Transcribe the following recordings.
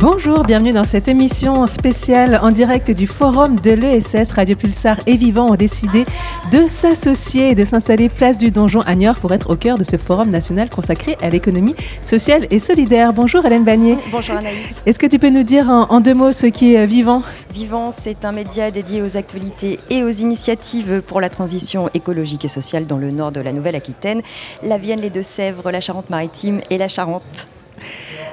Bonjour, bienvenue dans cette émission spéciale en direct du forum de l'ESS. Radio Pulsar et Vivant ont décidé de s'associer et de s'installer place du Donjon à Niort pour être au cœur de ce forum national consacré à l'économie sociale et solidaire. Bonjour Hélène Bagnier. Bonjour Anaïs. Est-ce que tu peux nous dire en, deux mots ce qui est Vivant? Vivant, c'est un média dédié aux actualités et aux initiatives pour la transition écologique et sociale dans le nord de la Nouvelle-Aquitaine, la Vienne, les Deux-Sèvres, la Charente-Maritime et la Charente.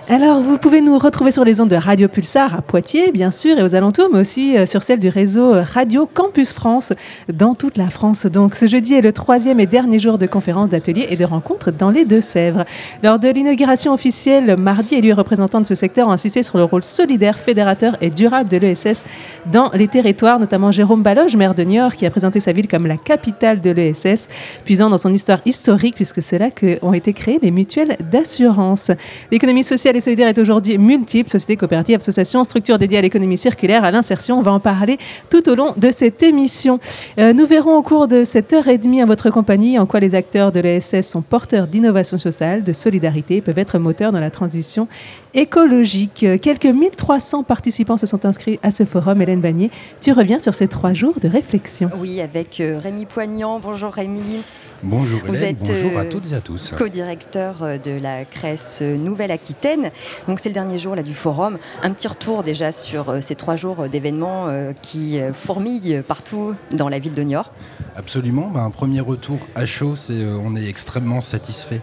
Alors, vous pouvez nous retrouver sur les ondes de Radio Pulsar à Poitiers, bien sûr, et aux alentours, mais aussi euh, sur celle du réseau euh, Radio Campus France dans toute la France. Donc, ce jeudi est le troisième et dernier jour de conférences, d'ateliers et de rencontres dans les Deux-Sèvres. Lors de l'inauguration officielle, mardi, élus représentants de ce secteur ont insisté sur le rôle solidaire, fédérateur et durable de l'ESS dans les territoires, notamment Jérôme Baloge, maire de Niort, qui a présenté sa ville comme la capitale de l'ESS, puisant dans son histoire historique, puisque c'est là qu'ont été créées les mutuelles d'assurance. L'économie sociale solidaire est aujourd'hui multiple, sociétés coopératives, associations, structures dédiées à l'économie circulaire, à l'insertion. On va en parler tout au long de cette émission. Euh, nous verrons au cours de cette heure et demie à votre compagnie en quoi les acteurs de l'ESS sont porteurs d'innovation sociale, de solidarité, peuvent être moteurs dans la transition écologique. Quelques 1300 participants se sont inscrits à ce forum. Hélène Bagnier, tu reviens sur ces trois jours de réflexion. Oui, avec euh, Rémi Poignant. Bonjour Rémi. Bonjour Vous êtes bonjour à euh, toutes et à tous. Co-directeur euh, de la Crèce Nouvelle-Aquitaine. Donc c'est le dernier jour là, du forum. Un petit retour déjà sur ces trois jours d'événements qui fourmillent partout dans la ville de Niort. Absolument. Bah, un premier retour à chaud, c'est on est extrêmement satisfait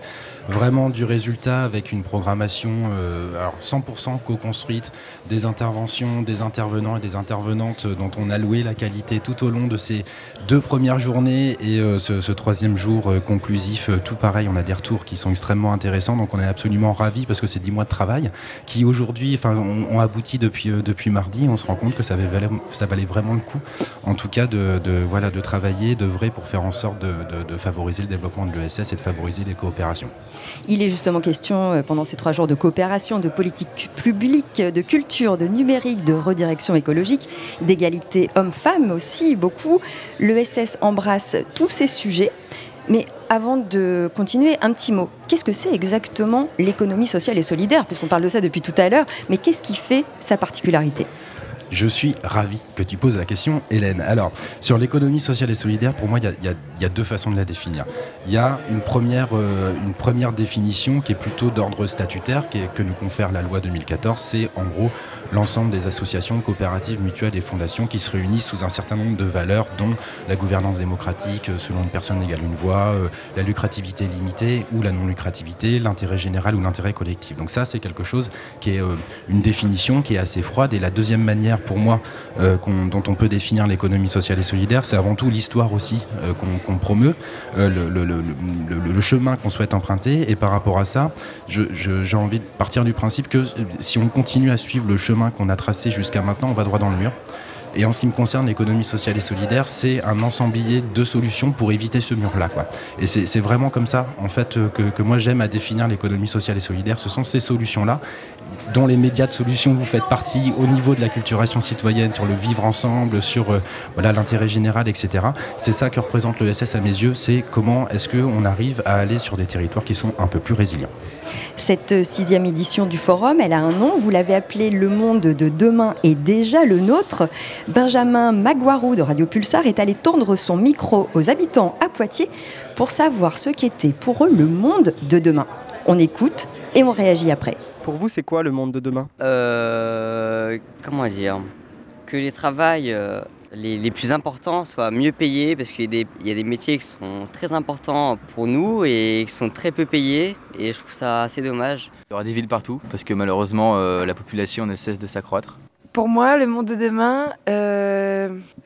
vraiment du résultat avec une programmation euh, alors 100% co-construite, des interventions, des intervenants et des intervenantes dont on a loué la qualité tout au long de ces deux premières journées et euh, ce, troisième jour euh, conclusif, tout pareil, on a des retours qui sont extrêmement intéressants, donc on est absolument ravis parce que c'est dix mois de travail qui aujourd'hui ont, abouti depuis, depuis mardi, on se rend compte que ça valait, ça valait vraiment le coup, en tout cas de, voilà, de travailler, d'œuvrer pour faire en sorte de, favoriser le développement de l'ESS et de favoriser les coopérations. Il est justement question euh, pendant ces trois jours de coopération, de politique publique, de culture, de numérique, de redirection écologique, d'égalité homme-femme aussi, beaucoup. L'ESS embrasse tous ces sujets. Mais avant de continuer, un petit mot. Qu'est-ce que c'est exactement l'économie sociale et solidaire? Puisqu'on parle de ça depuis tout à l'heure, mais qu'est-ce qui fait sa particularité? Je suis ravi que tu poses la question, Hélène. Alors, sur l'économie sociale et solidaire, pour moi, il y, a deux façons de la définir. Il y a une première, euh, une première définition qui est plutôt d'ordre statutaire, que nous confère la loi 2014. C'est en gros l'ensemble des associations, coopératives, mutuelles et fondations qui se réunissent sous un certain nombre de valeurs, dont la gouvernance démocratique, euh, selon une personne égale une voix, euh, la lucrativité limitée ou la non-lucrativité, l'intérêt général ou l'intérêt collectif. Donc ça, c'est quelque chose qui est une définition qui est assez froide. Et la deuxième manière pour moi euh, dont on peut définir l'économie sociale et solidaire, c'est avant tout l'histoire aussi euh, qu'on promeut, euh, le, chemin qu'on souhaite emprunter. Et par rapport à ça, j'ai envie de partir du principe que si on continue à suivre le chemin qu'on a tracé jusqu'à maintenant, on va droit dans le mur. Et en ce qui me concerne, l'économie sociale et solidaire, c'est un ensemblier de solutions pour éviter ce mur-là. Et c'est vraiment comme ça, en fait, que, moi j'aime à définir l'économie sociale et solidaire. Ce sont ces solutions-là dont les médias de solutions vous faites partie au niveau de la culturation citoyenne, sur le vivre ensemble, sur euh, l'intérêt général, etc. C'est ça que représente l'ESS à mes yeux, c'est comment est-ce qu'on arrive à aller sur des territoires qui sont un peu plus résilients. Cette sixième édition du forum, elle a un nom, vous l'avez appelé Le monde de demain est déjà le nôtre. Benjamin Maguarou de Radio Pulsar est allé tendre son micro aux habitants à Poitiers pour savoir ce qu'était pour eux le monde de demain. On écoute et on réagit après. Pour vous, c'est quoi le monde de demain? Euh, Comment dire? Que les travails euh, les, plus importants soient mieux payés parce qu'il y, y, a des métiers qui sont très importants pour nous et qui sont très peu payés et je trouve ça assez dommage. Il y aura des villes partout parce que malheureusement euh, la population ne cesse de s'accroître. Pour moi, le monde de demain,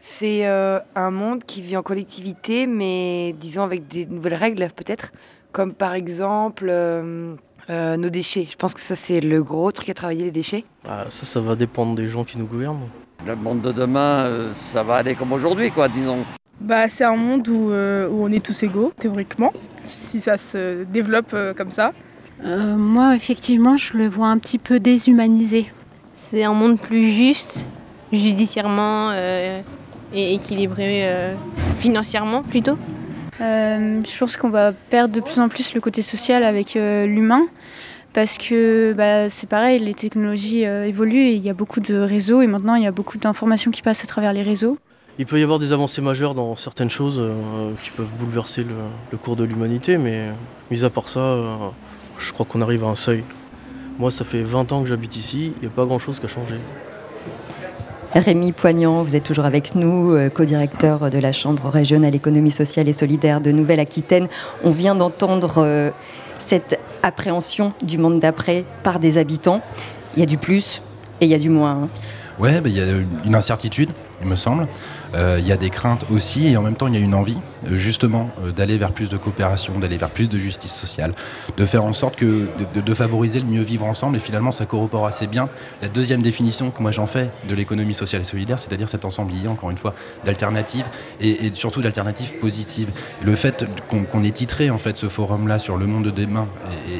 c'est un monde qui vit en collectivité, mais disons avec des nouvelles règles peut-être, comme par exemple euh, nos déchets. Je pense que ça, c'est le gros truc à travailler, les déchets. Bah, ça, ça va dépendre des gens qui nous gouvernent. Le monde de demain, euh, ça va aller comme aujourd'hui, quoi, disons. Bah, c'est un monde où, euh, où, on est tous égaux, théoriquement, si ça se développe comme ça. moi, effectivement, je le vois un petit peu déshumanisé. C'est un monde plus juste, judiciairement et équilibré financièrement plutôt. Euh, je pense qu'on va perdre de plus en plus le côté social avec euh, l'humain. Parce que bah, c'est pareil, les technologies euh, évoluent et il y a beaucoup de réseaux et maintenant il y a beaucoup d'informations qui passent à travers les réseaux. Il peut y avoir des avancées majeures dans certaines choses euh, qui peuvent bouleverser le, cours de l'humanité, mais mis à part ça, euh, je crois qu'on arrive à un seuil. Moi, ça fait 20 ans que j'habite ici, il n'y a pas grand-chose qui a changé. Rémi Poignant, vous êtes toujours avec nous, co-directeur de la Chambre régionale économie sociale et solidaire de Nouvelle-Aquitaine. On vient d'entendre cette appréhension du monde d'après par des habitants. Il y a du plus et il y a du moins. Ouais, bah, il y a une incertitude, il me semble. Euh, il y a des craintes aussi et en même temps il y a une envie euh, justement euh, d'aller vers plus de coopération, d'aller vers plus de justice sociale, de faire en sorte que de, favoriser le mieux vivre ensemble et finalement ça corrobore assez bien la deuxième définition que moi j'en fais de l'économie sociale et solidaire, c'est-à-dire cet ensemble lié encore une fois d'alternatives et, surtout d'alternatives positives. le fait qu'on ait titré en fait ce forum là sur le monde de demain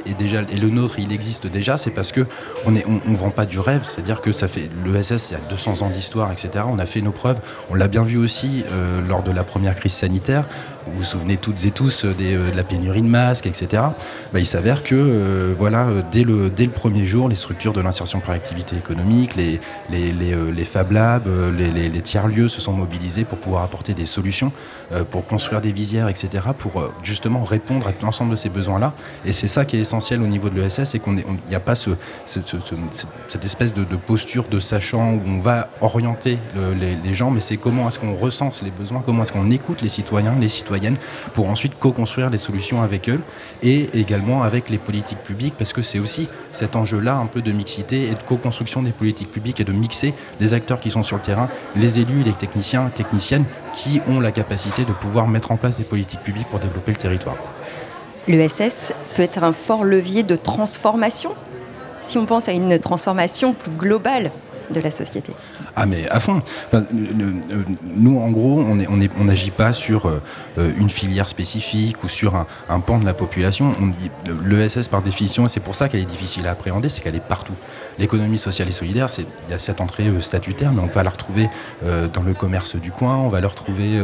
et, déjà et le nôtre il existe déjà, c'est parce que on on, vend pas du rêve, c'est-à-dire que ça fait l'ESS il y a 200 ans d'histoire etc. On a fait nos preuves, on l'a bien vu aussi euh, lors de la première crise sanitaire, vous vous souvenez toutes et tous euh, de la pénurie de masques, etc. Bah, il s'avère que euh, voilà, dès, le, premier jour, les structures de l'insertion par activité économique, les, les, Fab Labs, les, tiers-lieux se sont mobilisés pour pouvoir apporter des solutions, pour construire des visières, etc., pour justement répondre à l'ensemble de ces besoins-là. Et c'est ça qui est essentiel au niveau de l'ESS, c'est qu'il n'y a pas ce, cette espèce de, posture de sachant où on va orienter les, les gens, mais c'est comment est-ce qu'on recense les besoins, comment est-ce qu'on écoute les citoyens, les citoyennes, pour ensuite co-construire des solutions avec eux et également avec les politiques publiques, parce que c'est aussi cet enjeu-là un peu de mixité et de co-construction des politiques publiques et de mixer les acteurs qui sont sur le terrain, les élus, les techniciens, techniciennes, qui ont la capacité de pouvoir mettre en place des politiques publiques pour développer le territoire. L'ESS peut être un fort levier de transformation si on pense à une transformation plus globale de la société. Ah mais à fond. nous en gros, on n'agit pas sur euh, une filière spécifique ou sur un, pan de la population. L'ESS par définition, et c'est pour ça qu'elle est difficile à appréhender, c'est qu'elle est partout. L'économie sociale et solidaire, il y a cette entrée euh, statutaire, mais on va la retrouver euh, dans le commerce du coin, on va la retrouver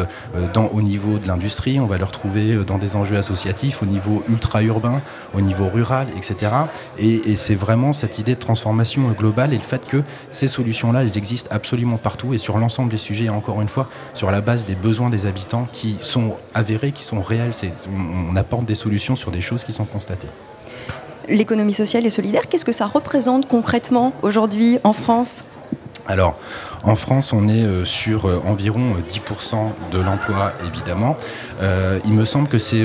dans, au niveau de l'industrie, on va la retrouver dans des enjeux associatifs, au niveau ultra-urbain, au niveau rural, etc. Et, et c'est vraiment cette idée de transformation globale et le fait que ces solutions-là, elles existent absolument partout et sur l'ensemble des sujets, encore une fois, sur la base des besoins des habitants qui sont avérés, qui sont réels. On apporte des solutions sur des choses qui sont constatées. L'économie sociale et solidaire, qu'est-ce que ça représente concrètement aujourd'hui en France? Alors, en France, on est euh, sur euh, environ 10% euh, de l'emploi, évidemment. Il me semble que c'est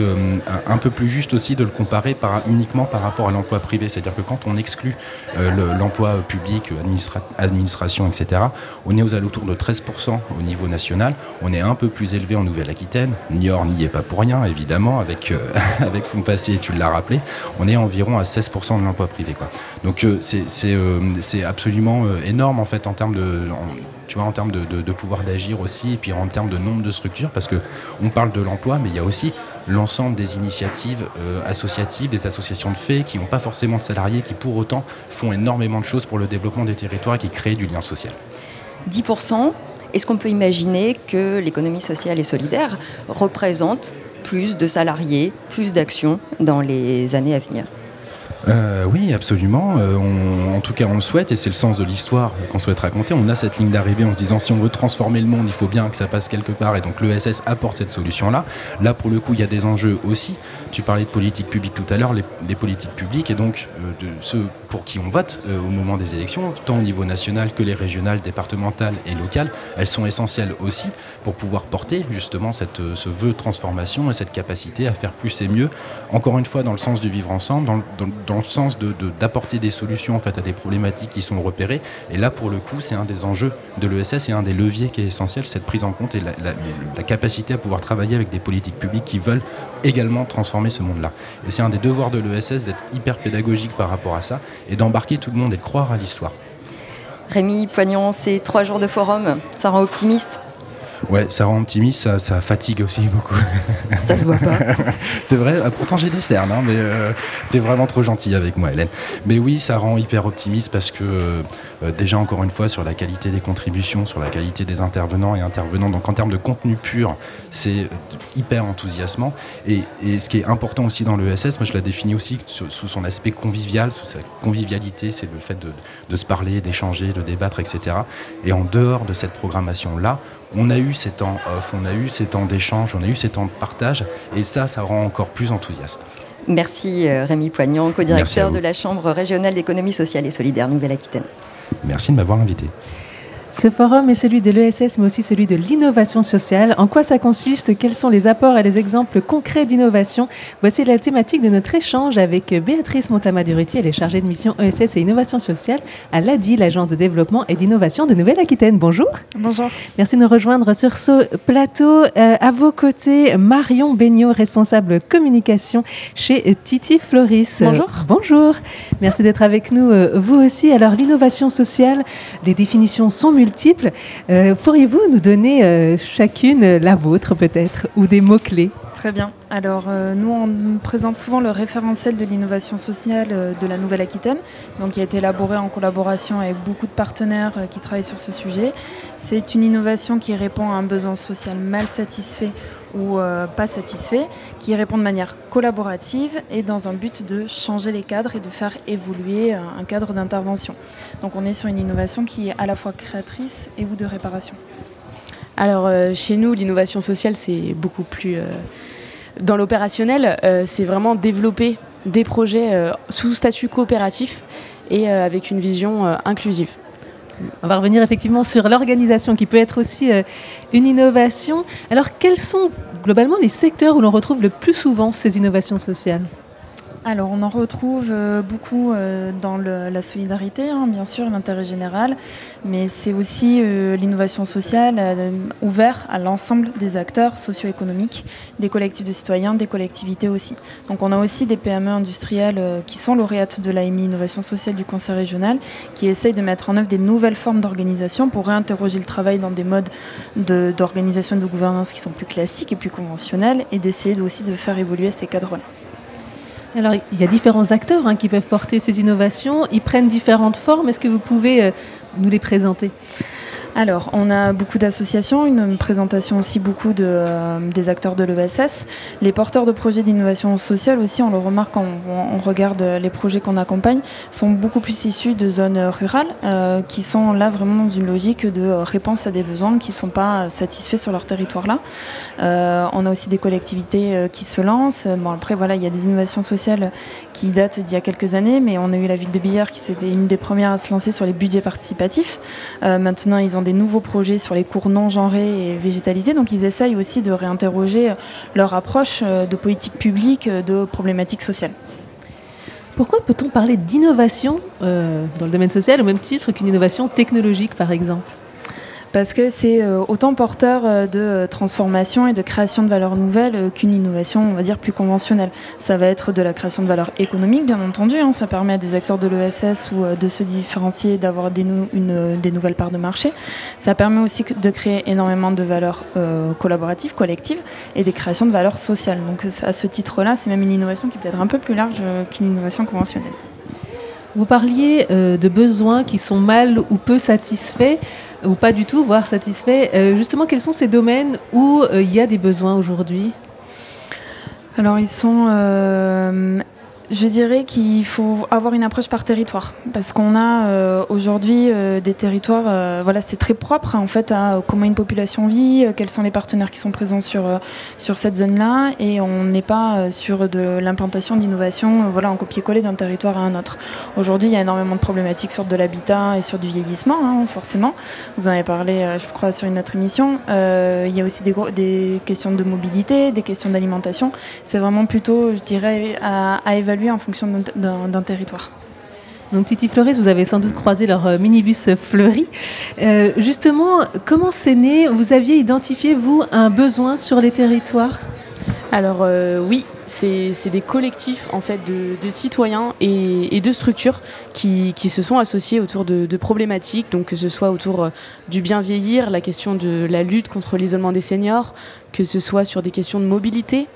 un peu plus juste aussi de le comparer par, uniquement par rapport à l'emploi privé. C'est-à-dire que quand on exclut l'emploi public, administration, etc., on est aux alentours de 13% au niveau national. On est un peu plus élevé en Nouvelle-Aquitaine. Niort n'y est pas pour rien, évidemment, avec, avec son passé, tu l'as rappelé. On est environ à 16% de l'emploi privé. Donc c'est absolument énorme, en fait, en termes de tu vois, en termes de, pouvoir d'agir aussi, et puis en termes de nombre de structures, parce que on parle de l'emploi, mais il y a aussi l'ensemble des initiatives euh, associatives, des associations de faits qui n'ont pas forcément de salariés, qui pour autant font énormément de choses pour le développement des territoires et qui créent du lien social. 10%, est-ce qu'on peut imaginer que l'économie sociale et solidaire représente plus de salariés, plus d'actions dans les années à venir? Euh, oui, absolument. Euh, en tout cas, on le souhaite et c'est le sens de l'histoire qu'on souhaite raconter. On a cette ligne d'arrivée en se disant si on veut transformer le monde, il faut bien que ça passe quelque part et donc l'ESS apporte cette solution-là. Là, pour le coup, il y a des enjeux aussi. Tu parlais de politique publique tout à l'heure, les, politiques publiques et donc euh, de ceux pour qui on vote au moment des élections, tant au niveau national que les régionales, départementales et locales, elles sont essentielles aussi pour pouvoir porter justement ce vœu de transformation et cette capacité à faire plus et mieux. Encore une fois, dans le sens du vivre ensemble, dans, dans dans le sens d'apporter de, des solutions en fait, à des problématiques qui sont repérées. Et là, pour le coup, c'est un des enjeux de l'ESS et un des leviers qui est essentiel, cette prise en compte et la, capacité à pouvoir travailler avec des politiques publiques qui veulent également transformer ce monde-là. Et c'est un des devoirs de l'ESS d'être hyper pédagogique par rapport à ça et d'embarquer tout le monde et de croire à l'histoire. Rémi Poignant, ces trois jours de forum, ça rend optimiste? Ouais, ça rend optimiste, ça, ça fatigue aussi beaucoup. Ça se voit pas. c'est vrai, ah, pourtant j'ai des cernes, hein, mais euh, t'es vraiment trop gentil avec moi, Hélène. Mais oui, ça rend hyper optimiste parce que euh, euh, déjà encore une fois sur la qualité des contributions, sur la qualité des intervenants et intervenants. Donc en termes de contenu pur, c'est hyper enthousiasmant. Et, et, ce qui est important aussi dans l'ESS, moi je la définis aussi sous, sous son aspect convivial, sous sa convivialité, c'est le fait de, de se parler, d'échanger, de débattre, etc. Et en dehors de cette programmation-là, on a eu ces temps off, on a eu ces temps d'échange, on a eu ces temps de partage, et ça, ça rend encore plus enthousiaste. Merci euh, Rémi Poignant, co-directeur de la Chambre régionale d'économie sociale et solidaire Nouvelle-Aquitaine. Merci de m'avoir invité. Ce forum est celui de l'ESS, mais aussi celui de l'innovation sociale. En quoi ça consiste? Quels sont les apports et les exemples concrets d'innovation? Voici la thématique de notre échange avec Béatrice Montama-Durutier, elle est chargée de mission ESS et innovation sociale à l'ADI, l'Agence de développement et d'innovation de Nouvelle-Aquitaine. Bonjour. Bonjour. Merci de nous rejoindre sur ce plateau. Euh, à vos côtés, Marion Beignot, responsable communication chez Titi Floris. Bonjour. Euh, bonjour. Merci d'être avec nous, euh, vous aussi. Alors, l'innovation sociale, les définitions sont multiples. Euh, Pourriez-vous nous donner euh, chacune la vôtre peut-être ou des mots-clés? Très bien. Alors euh, nous, on présente souvent le référentiel de l'innovation sociale de la Nouvelle-Aquitaine, donc qui a été élaboré en collaboration avec beaucoup de partenaires qui travaillent sur ce sujet. C'est une innovation qui répond à un besoin social mal satisfait ou euh, pas satisfait, qui répond de manière collaborative et dans un but de changer les cadres et de faire évoluer euh, un cadre d'intervention. Donc on est sur une innovation qui est à la fois créatrice et ou de réparation. Alors euh, chez nous, l'innovation sociale, c'est beaucoup plus... dans l'opérationnel, c'est vraiment développer des projets sous statut coopératif et avec une vision inclusive. On va revenir effectivement sur l'organisation qui peut être aussi euh, une innovation. Alors, quels sont globalement les secteurs où l'on retrouve le plus souvent ces innovations sociales? Alors, on en retrouve euh, beaucoup euh, dans la solidarité, hein, bien sûr, l'intérêt général, mais c'est aussi euh, l'innovation sociale ouverte à l'ensemble des acteurs socio-économiques, des collectifs de citoyens, des collectivités aussi. Donc, on a aussi des PME industrielles qui sont lauréates de l'AMI Innovation sociale du Conseil régional, qui essayent de mettre en œuvre des nouvelles formes d'organisation pour réinterroger le travail dans des modes de- d'organisation et de gouvernance qui sont plus classiques et plus conventionnels, et d'essayer aussi de faire évoluer ces cadres-là. Alors, il y a différents acteurs hein, qui peuvent porter ces innovations. Ils prennent différentes formes. Est-ce que vous pouvez euh, nous les présenter? Alors, on a beaucoup d'associations, une présentation aussi beaucoup de, euh, des acteurs de l'ESS. Les porteurs de projets d'innovation sociale aussi, on le remarque quand on, regarde les projets qu'on accompagne, sont beaucoup plus issus de zones rurales euh, qui sont là vraiment dans une logique de euh, réponse à des besoins qui ne sont pas satisfaits sur leur territoire là. On a aussi des collectivités qui se lancent. Après, voilà, il y a des innovations sociales qui datent d'il y a quelques années, mais on a eu la ville de Billard qui c'était une des premières à se lancer sur les budgets participatifs. Maintenant, ils ont des nouveaux projets sur les cours non genrés et végétalisés, donc ils essayent aussi de réinterroger leur approche euh, de politique publique, euh, de problématiques sociales. Pourquoi peut-on parler d'innovation euh, dans le domaine social au même titre qu'une innovation technologique, par exemple? Parce que c'est euh, autant porteur euh, de transformation et de création de valeurs nouvelles euh, qu'une innovation, on va dire, plus conventionnelle. Ça va être de la création de valeurs économiques, bien entendu. hein. Ça permet à des acteurs de l'ESS ou de se différencier, d'avoir des, des nouvelles parts de marché. Ça permet aussi de créer énormément de valeurs euh, collaboratives, collectives, et des créations de valeurs sociales. Donc à ce titre-là, c'est même une innovation qui est peut-être un peu plus large qu'une innovation conventionnelle. Vous parliez de besoins qui sont mal ou peu satisfaits, ou pas du tout, voire satisfaits. Euh, justement, quels sont ces domaines où euh, il y a des besoins aujourd'hui? Alors ils sont, euh, je dirais qu'il faut avoir une approche par territoire, parce qu'on a euh, aujourd'hui euh, des territoires, euh, voilà, c'est très propre hein, en fait à comment une population vit, quels sont les partenaires qui sont présents sur sur cette zone-là, et on n'est pas sur de l'implantation d'innovation, voilà, en copier-coller d'un territoire à un autre. Aujourd'hui, il y a énormément de problématiques sur de l'habitat et sur du vieillissement, hein, forcément. Vous en avez parlé, je crois, sur une autre émission. Il y a aussi des, questions de mobilité, des questions d'alimentation. C'est vraiment plutôt, je dirais, à évaluer en fonction d'un- territoire. Donc Titi Fleuris, vous avez sans doute croisé leur euh, minibus fleuri. Euh, justement, comment c'est né? Vous aviez identifié, vous, un besoin sur les territoires? Alors euh, oui, c'est des collectifs en fait de, citoyens et, de structures qui, se sont associés autour de, problématiques, donc que ce soit autour du bien vieillir, la question de la lutte contre l'isolement des seniors, que ce soit sur des questions de mobilité,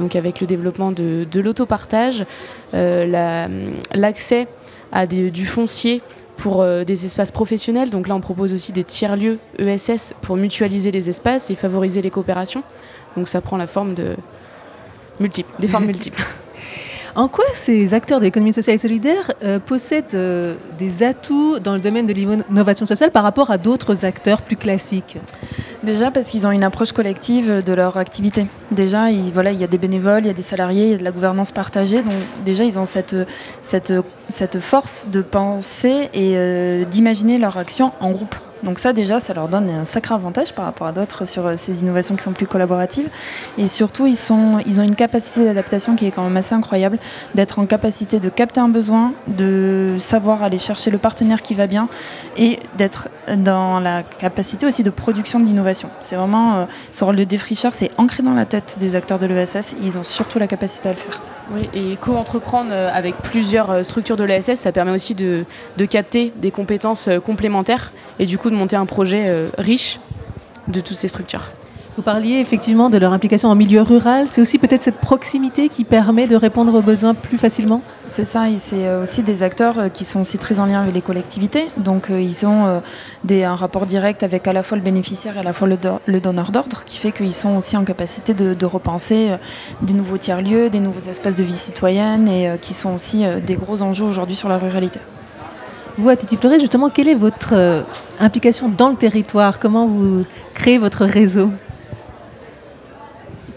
donc avec le développement de, l'autopartage, euh, l'accès à du foncier pour des espaces professionnels. Donc là, on propose aussi des tiers-lieux ESS pour mutualiser les espaces et favoriser les coopérations. Donc ça prend la forme de, multiples, des formes multiples. En quoi ces acteurs de l'économie sociale et solidaire euh, possèdent euh, des atouts dans le domaine de l'innovation sociale par rapport à d'autres acteurs plus classiques? Déjà parce qu'ils ont une approche collective de leur activité. Déjà, il, voilà, il y a des bénévoles, il y a des salariés, il y a de la gouvernance partagée. Donc déjà, ils ont cette force de penser et euh, d'imaginer leur action en groupe. Donc ça déjà, ça leur donne un sacré avantage par rapport à d'autres sur euh, ces innovations qui sont plus collaboratives. Et surtout, ils, sont, ils ont une capacité d'adaptation qui est quand même assez incroyable, d'être en capacité de capter un besoin, de savoir aller chercher le partenaire qui va bien et d'être dans la capacité aussi de production de l'innovation. C'est vraiment, euh, rôle de défricheur, c'est ancré dans la tête des acteurs de l'ESS. Ils ont surtout la capacité à le faire. Oui, et co-entreprendre euh, avec plusieurs structures de l'ESS, ça permet aussi de, de capter des compétences complémentaires et du coup de monter un projet euh, riche de toutes ces structures. Vous parliez effectivement de leur implication en milieu rural. C'est aussi peut-être cette proximité qui permet de répondre aux besoins plus facilement? C'est ça, et c'est euh, aussi des acteurs euh, qui sont aussi très en lien avec les collectivités. Donc ils ont des, un rapport direct avec à la fois le bénéficiaire et à la fois le, donneur d'ordre, qui fait qu'ils sont aussi en capacité de, repenser des nouveaux tiers-lieux, des nouveaux espaces de vie citoyenne, et qui sont aussi des gros enjeux aujourd'hui sur la ruralité. Vous, à Titi Flores, justement, quelle est votre euh, implication dans le territoire? Comment vous créez votre réseau?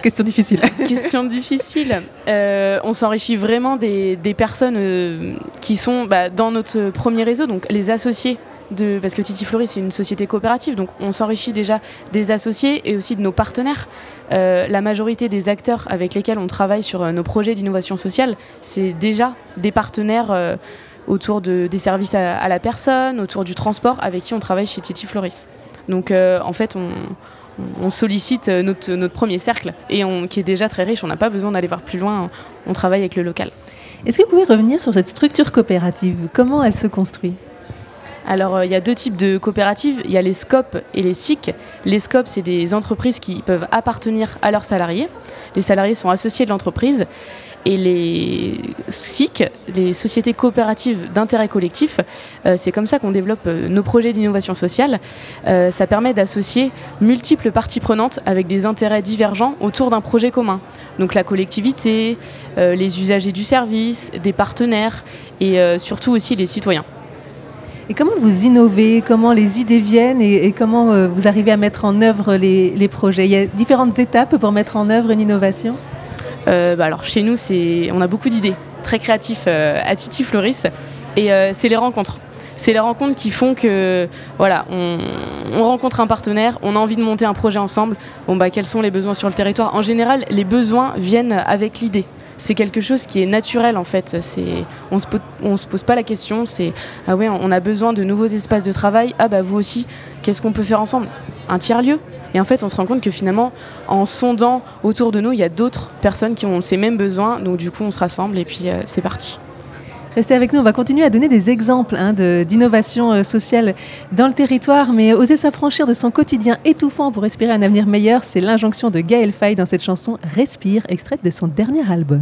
Question difficile. Question difficile. Euh, on s'enrichit vraiment des, personnes euh, qui sont bah, dans notre premier réseau, donc les associés. De, parce que Titi Fleury, c'est une société coopérative, donc on s'enrichit déjà des associés et aussi de nos partenaires. la majorité des acteurs avec lesquels on travaille sur nos projets d'innovation sociale, c'est déjà des partenaires autour de, des services à, la personne, autour du transport, avec qui on travaille chez Titi Floris. Donc euh, en fait, on, sollicite notre, notre, premier cercle, et on, qui est déjà très riche, on n'a pas besoin d'aller voir plus loin, on travaille avec le local. Est-ce que vous pouvez revenir sur cette structure coopérative? Comment elle se construit? Alors, euh, il y a deux types de coopératives. Il y a les SCOP et les SIC. Les SCOP, c'est des entreprises qui peuvent appartenir à leurs salariés. Les salariés sont associés de l'entreprise et les SIC, les sociétés coopératives d'intérêt collectif, euh, c'est comme ça qu'on développe euh, nos projets d'innovation sociale. Euh, ça permet d'associer multiples parties prenantes avec des intérêts divergents autour d'un projet commun. Donc la collectivité, les usagers du service, des partenaires et surtout aussi les citoyens. Et comment vous innovez, comment les idées viennent et, comment vous arrivez à mettre en œuvre les, les projets? Il y a différentes étapes pour mettre en œuvre une innovation? Euh, bah alors chez nous, on a beaucoup d'idées, très créatifs euh, à Titi Floris, et euh, c'est les rencontres. C'est les rencontres qui font que voilà, on, rencontre un partenaire, on a envie de monter un projet ensemble. Bon bah quels sont les besoins sur le territoire? En général, les besoins viennent avec l'idée c'est quelque chose qui est naturel en fait. On se, se pose pas la question. C'est ah ouais, on a besoin de nouveaux espaces de travail. Ah bah vous aussi, qu'est-ce qu'on peut faire ensemble? Un tiers lieu et en fait, on se rend compte que finalement, en sondant autour de nous, il y a d'autres personnes qui ont ces mêmes besoins. Donc du coup, on se rassemble et puis euh, c'est parti. Restez avec nous, on va continuer à donner des exemples hein, d'innovation euh, sociale dans le territoire, mais oser s'affranchir de son quotidien étouffant pour respirer un avenir meilleur, c'est l'injonction de Gaël Faye dans cette chanson Respire, extraite de son dernier album.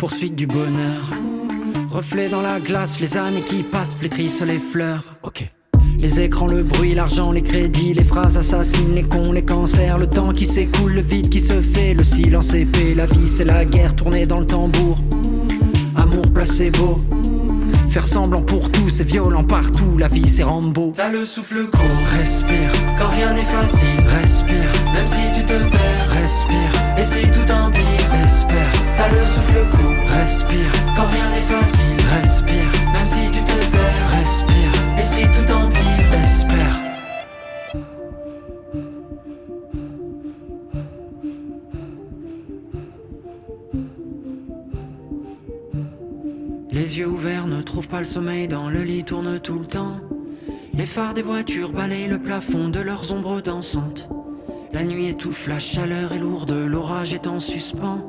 poursuite du bonheur. Reflet dans la glace, les années qui passent flétrissent les fleurs. Ok. Les écrans, le bruit, l'argent, les crédits, les phrases assassines, les cons, les cancers, le temps qui s'écoule, le vide qui se fait, le silence épais, la vie c'est la guerre tournée dans le tambour. Amour placebo, faire semblant pour tout, c'est violent partout, la vie c'est Rambo. T'as le souffle court, respire, quand rien n'est facile, respire, même si tu te perds, respire, et si tout empire, T'as le souffle court, respire, quand rien n'est facile, respire, même si tu te perds, respire, et si tout empire, espère. Les yeux ouverts ne trouvent pas le sommeil, dans le lit tourne tout le temps. Les phares des voitures balayent le plafond de leurs ombres dansantes. La nuit étouffe, la chaleur est lourde, l'orage est en suspens.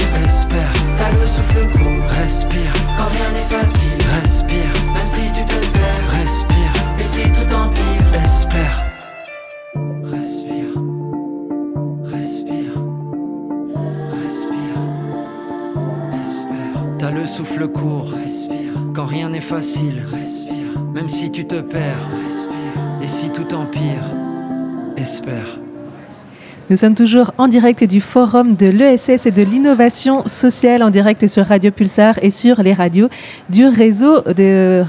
espère. T'as le souffle court, respire, quand rien n'est facile, respire, même si tu te perds, respire, et si tout empire, espère. Respire, respire, respire, espère. T'as le souffle court, respire, quand rien n'est facile, respire, même si tu te perds, respire, et si tout empire, espère. Nous sommes toujours en direct du forum de l'ESS et de l'innovation sociale en direct sur Radio Pulsar et sur les radios du réseau de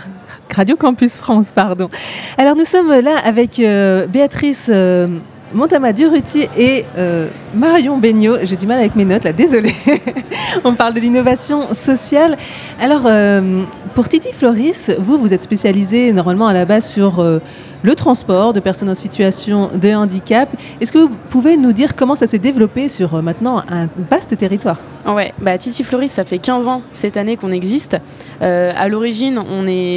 Radio Campus France. Pardon. Alors nous sommes là avec euh, Béatrice euh, Montama Duruti et euh, Marion Begnaud. J'ai du mal avec mes notes là, désolée. On parle de l'innovation sociale. Alors euh, pour Titi Floris, vous, vous êtes spécialisé normalement à la base sur euh, le transport de personnes en situation de handicap. Est-ce que vous pouvez nous dire comment ça s'est développé sur euh, maintenant un vaste territoire? Ouais, bah, Titi Floris, ça fait 15 ans cette année qu'on existe. Euh, à l'origine,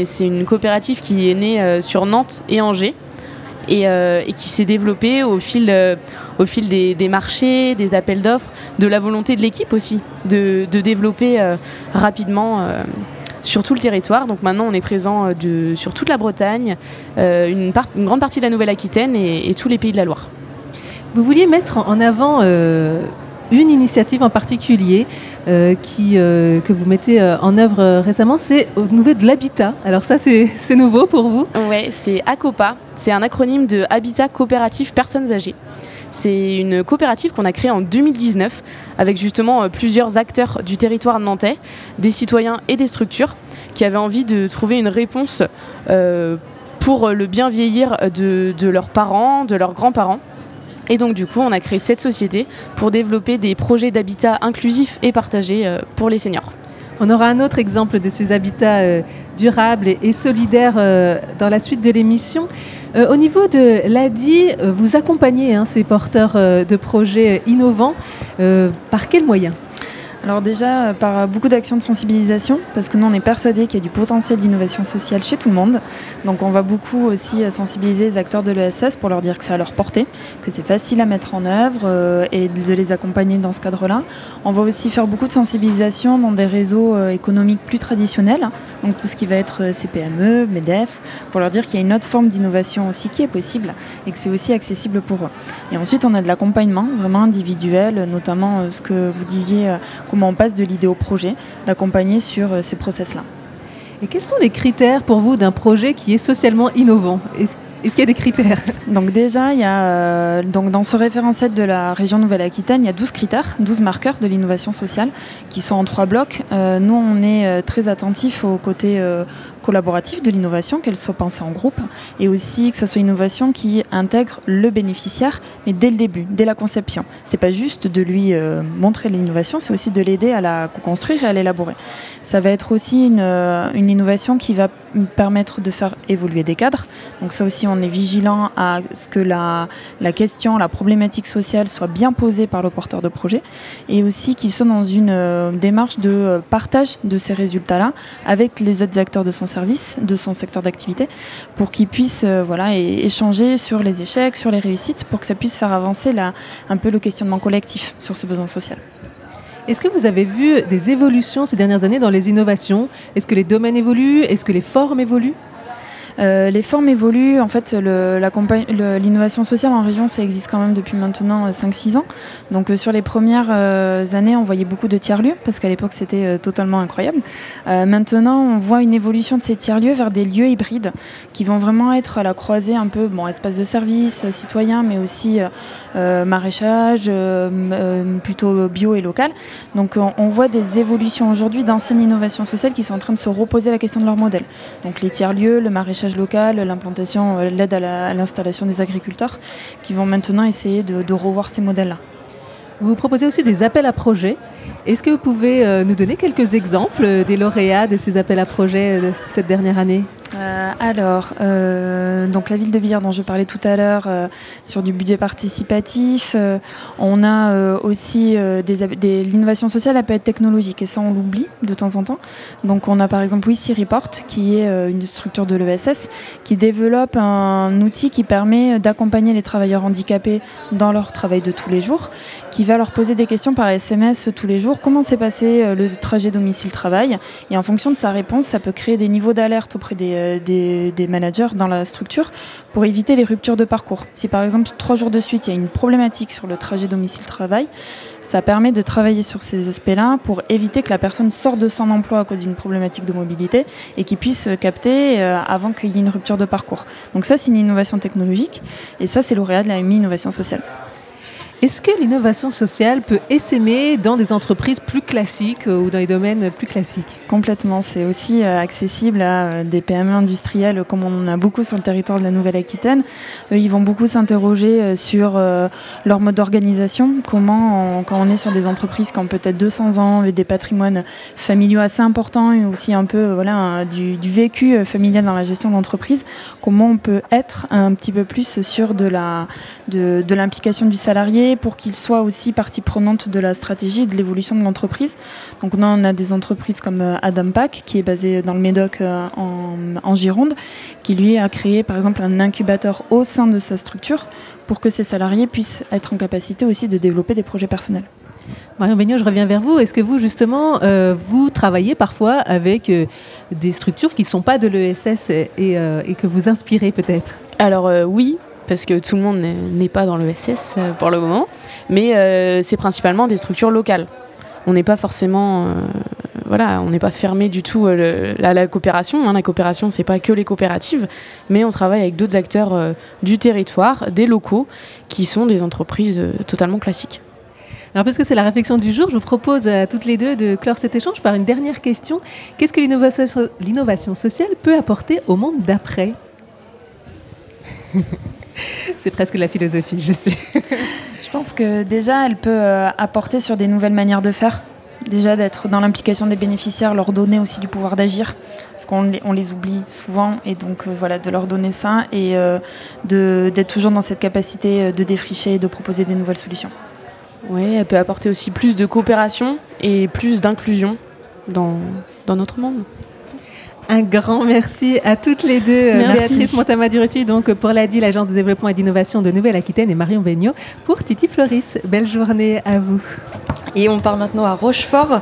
c'est une coopérative qui est née euh, sur Nantes et Angers et, euh, et qui s'est développée au fil, des, marchés, des appels d'offres, de la volonté de l'équipe aussi de, développer rapidement. Sur tout le territoire. Donc maintenant, on est présent euh, de, sur toute la Bretagne, euh, une, part- une grande partie de la Nouvelle-Aquitaine et, et tous les pays de la Loire. Vous vouliez mettre en avant euh, une initiative en particulier euh, qui, euh, que vous mettez euh, en œuvre récemment, c'est au niveau de l'habitat. Alors ça, c'est nouveau pour vous? Ouais, c'est ACOPA. C'est un acronyme de Habitat Coopératif Personnes Âgées. C'est une coopérative qu'on a créée en 2019 avec justement euh, plusieurs acteurs du territoire nantais, des citoyens et des structures qui avaient envie de trouver une réponse euh, pour le bien vieillir de, de leurs parents, de leurs grands-parents. Et donc du coup, on a créé cette société pour développer des projets d'habitat inclusifs et partagés euh, pour les seniors. On aura un autre exemple de ces habitats euh, durables et, solidaires euh, dans la suite de l'émission. Euh, au niveau de l'ADI, vous accompagnez hein, ces porteurs de projets innovants. Par quels moyens? Alors déjà, euh, par beaucoup d'actions de sensibilisation, parce que nous, on est persuadés qu'il y a du potentiel d'innovation sociale chez tout le monde. Donc on va beaucoup aussi euh, sensibiliser les acteurs de l'ESS pour leur dire que c'est à leur portée, que c'est facile à mettre en œuvre euh, et de les accompagner dans ce cadre-là. On va aussi faire beaucoup de sensibilisation dans des réseaux euh, économiques plus traditionnels, donc tout ce qui va être euh, CPME, MEDEF, pour leur dire qu'il y a une autre forme d'innovation aussi qui est possible et que c'est aussi accessible pour eux. Et ensuite, on a de l'accompagnement vraiment individuel, notamment euh, ce que vous disiez, euh, comment on passe de l'idée au projet, d'accompagner sur euh, ces process-là. Et quels sont les critères pour vous d'un projet qui est socialement innovant? Est-ce qu'il y a des critères? Donc déjà, il y a, euh, donc dans ce référentiel de la région Nouvelle-Aquitaine, il y a 12 critères, 12 marqueurs de l'innovation sociale qui sont en trois blocs. Euh, nous, on est euh, très attentifs au côté collaborative de l'innovation, qu'elle soit pensée en groupe, et aussi que ce soit une innovation qui intègre le bénéficiaire, mais dès le début, dès la conception. C'est pas juste de lui euh, montrer l'innovation, c'est aussi de l'aider à la construire et à l'élaborer. Ça va être aussi une, euh, une, innovation qui va permettre de faire évoluer des cadres. Donc ça aussi, on est vigilant à ce que la, la question, la problématique sociale soit bien posée par le porteur de projet, et aussi qu'ils soient dans une euh, démarche de partage de ces résultats-là avec les autres acteurs de son de son secteur d'activité, pour qu'ils puissent euh, voilà, échanger sur les échecs, sur les réussites, pour que ça puisse faire avancer un peu le questionnement collectif sur ce besoin social. Est-ce que vous avez vu des évolutions ces dernières années dans les innovations? Est-ce que les domaines évoluent? Est-ce que les formes évoluent? Euh, les formes évoluent. En fait, l'innovation sociale en région, ça existe quand même depuis maintenant 5-6 euh, ans. Donc, euh, sur les premières années, on voyait beaucoup de tiers-lieux, parce qu'à l'époque, c'était totalement incroyable. maintenant, on voit une évolution de ces tiers-lieux vers des lieux hybrides qui vont vraiment être à la croisée un peu, bon, espace de service, citoyen, mais aussi maraîchage, plutôt bio et local. Donc, on, on voit des évolutions aujourd'hui d'anciennes innovations sociales qui sont en train de se reposer la question de leur modèle. Donc, les tiers-lieux, le maraîchage, local, l'implantation, euh, l'aide à l'installation des agriculteurs, qui vont maintenant essayer de, revoir ces modèles-là. Vous proposez aussi des appels à projets. Est-ce que vous pouvez euh, nous donner quelques exemples des lauréats de ces appels à projets euh, cette dernière année? Euh, alors, euh, donc la ville de Villars dont je parlais tout à l'heure euh, sur du budget participatif, on a aussi des, l'innovation sociale, elle peut être technologique et ça on l'oublie de temps en temps. Donc on a par exemple WICI Report qui est une structure de l'ESS qui développe un outil qui permet d'accompagner les travailleurs handicapés dans leur travail de tous les jours, qui va leur poser des questions par SMS tous les jours. Comment s'est passé le trajet domicile-travail? Et en fonction de sa réponse, ça peut créer des niveaux d'alerte auprès des euh, des, managers dans la structure pour éviter les ruptures de parcours. Si par exemple trois jours de suite il y a une problématique sur le trajet domicile-travail, ça permet de travailler sur ces aspects-là pour éviter que la personne sorte de son emploi à cause d'une problématique de mobilité et qu'il puisse capter euh, avant qu'il y ait une rupture de parcours. Donc ça c'est une innovation technologique et ça c'est lauréat de la MI Innovation Sociale. Est-ce que l'innovation sociale peut essaimer dans des entreprises plus classiques euh, ou dans les domaines plus classiques? Complètement. C'est aussi euh, accessible à euh, des PME industrielles comme on en a beaucoup sur le territoire de la Nouvelle-Aquitaine. Ils vont beaucoup s'interroger sur leur mode d'organisation. Comment, quand on est sur des entreprises qui ont peut-être 200 ans et des patrimoines familiaux assez importants et aussi un peu voilà, du, vécu familial dans la gestion d'entreprise, comment on peut être un petit peu plus sur de l'implication de, du salarié pour qu'ils soient aussi partie prenante de la stratégie et de l'évolution de l'entreprise. Donc on a des entreprises comme euh, Adam Pack, qui est basé dans le Médoc euh, en, Gironde, qui lui a créé par exemple un incubateur au sein de sa structure pour que ses salariés puissent être en capacité aussi de développer des projets personnels. Marion Beignot, je reviens vers vous. Est-ce que vous, justement, euh, vous travaillez parfois avec des structures qui ne sont pas de l'ESS et, et, que vous inspirez peut-être? Alors oui, parce que tout le monde n'est pas dans le SS euh, pour le moment, mais euh, c'est principalement des structures locales. On n'est pas forcément, euh, voilà, on n'est pas fermé du tout à la coopération. Hein. La coopération, c'est pas que les coopératives, mais on travaille avec d'autres acteurs du territoire, des locaux, qui sont des entreprises totalement classiques. Alors, parce que c'est la réflexion du jour, je vous propose à toutes les deux de clore cet échange par une dernière question. Qu'est-ce que l'innovation sociale peut apporter au monde d'après? C'est presque la philosophie, je sais. je pense que déjà, elle peut euh, apporter sur des nouvelles manières de faire. Déjà d'être dans l'implication des bénéficiaires, leur donner aussi du pouvoir d'agir, parce qu'on les, on les oublie souvent, et donc euh, voilà, de leur donner ça et euh, d'être toujours dans cette capacité de défricher et de proposer des nouvelles solutions. Oui, elle peut apporter aussi plus de coopération et plus d'inclusion dans, dans notre monde. Un grand merci à toutes les deux, euh, Béatrice Montamaduruti donc pour l'ADI, l'Agence de développement et d'innovation de Nouvelle-Aquitaine, et Marion Beignot pour Titi Floris. Belle journée à vous. Et on part maintenant à Rochefort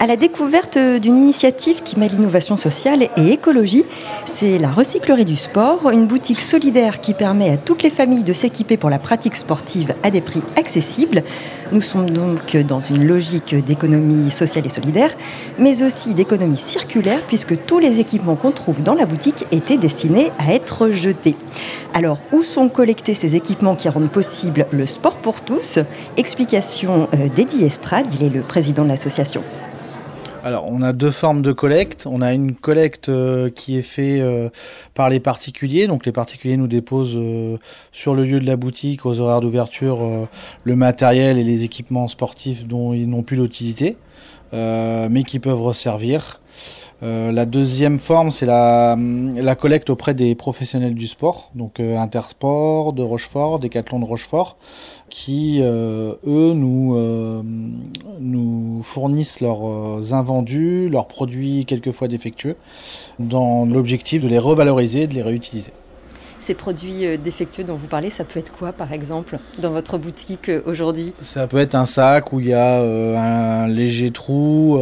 à la découverte d'une initiative qui mêle innovation sociale et écologie. C'est la recyclerie du sport, une boutique solidaire qui permet à toutes les familles de s'équiper pour la pratique sportive à des prix accessibles. Nous sommes donc dans une logique d'économie sociale et solidaire, mais aussi d'économie circulaire, puisque tous les équipements qu'on trouve dans la boutique étaient destinés à être jetés. Alors, où sont collectés ces équipements qui rendent possible le sport pour tous? Explication euh, d'Eddie Estrade, il est le président de l'association. Alors, on a deux formes de collecte. On a une collecte euh, qui est faite euh, par les particuliers. Donc, les particuliers nous déposent euh, sur le lieu de la boutique, aux horaires d'ouverture, le matériel et les équipements sportifs dont ils n'ont plus d'utilité, mais qui peuvent resservir. La deuxième forme, c'est la, collecte auprès des professionnels du sport, donc Intersport de Rochefort, Décathlon de Rochefort, qui, eux, nous, nous fournissent leurs euh, invendus, leurs produits quelquefois défectueux, dans l'objectif de les revaloriser de les réutiliser. Ces produits euh, défectueux dont vous parlez, ça peut être quoi par exemple dans votre boutique euh, aujourd'hui? Ça peut être un sac où il y a un léger trou,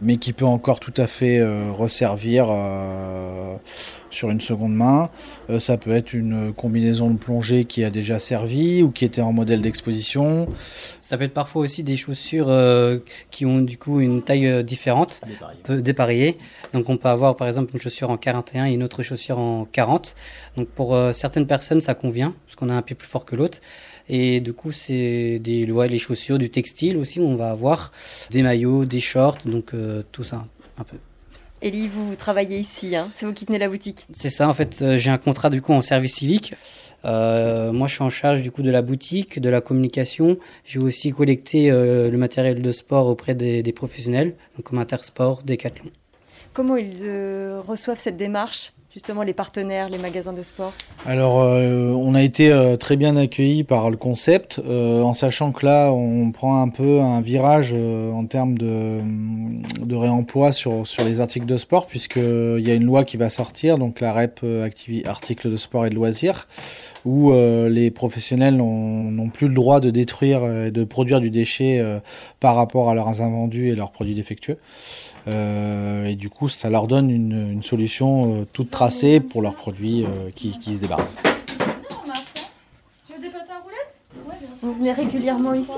mais qui peut encore tout à fait resservir sur une seconde main. Euh, ça peut être une combinaison de plongée qui a déjà servi ou qui était en modèle d'exposition. Ça peut être parfois aussi des chaussures euh, qui ont du coup une taille euh, différente, peu dépareillée. Donc on peut avoir par exemple une chaussure en 41 et une autre chaussure en 40. Donc pour certaines personnes ça convient parce qu'on a un pied plus fort que l'autre. Et du coup, c'est des les chaussures, du textile aussi, où on va avoir des maillots, des shorts, donc tout ça un peu. Elie, vous, travaillez ici, hein c'est vous qui tenez la boutique C'est ça, en fait, euh, j'ai un contrat du coup en service civique. Euh, moi, je suis en charge du coup de la boutique, de la communication. J'ai aussi collecté euh, le matériel de sport auprès des, des, professionnels, donc comme Intersport, Decathlon. Comment ils reçoivent cette démarche? Justement les partenaires, les magasins de sport Alors, euh, on a été euh, très bien accueillis par le concept, euh, en sachant que là, on prend un peu un virage en termes de, réemploi sur, sur les articles de sport, puisqu'il y a une loi qui va sortir, donc la REP articles de sport et de loisirs, où les professionnels n'ont plus le droit de détruire et de produire du déchet par rapport à leurs invendus et leurs produits défectueux. Euh, et du coup, ça leur donne une, solution euh, toute tracée pour leurs produits euh, qui, se débarrassent. Tu veux des pâtes à roulettes Vous venez régulièrement ici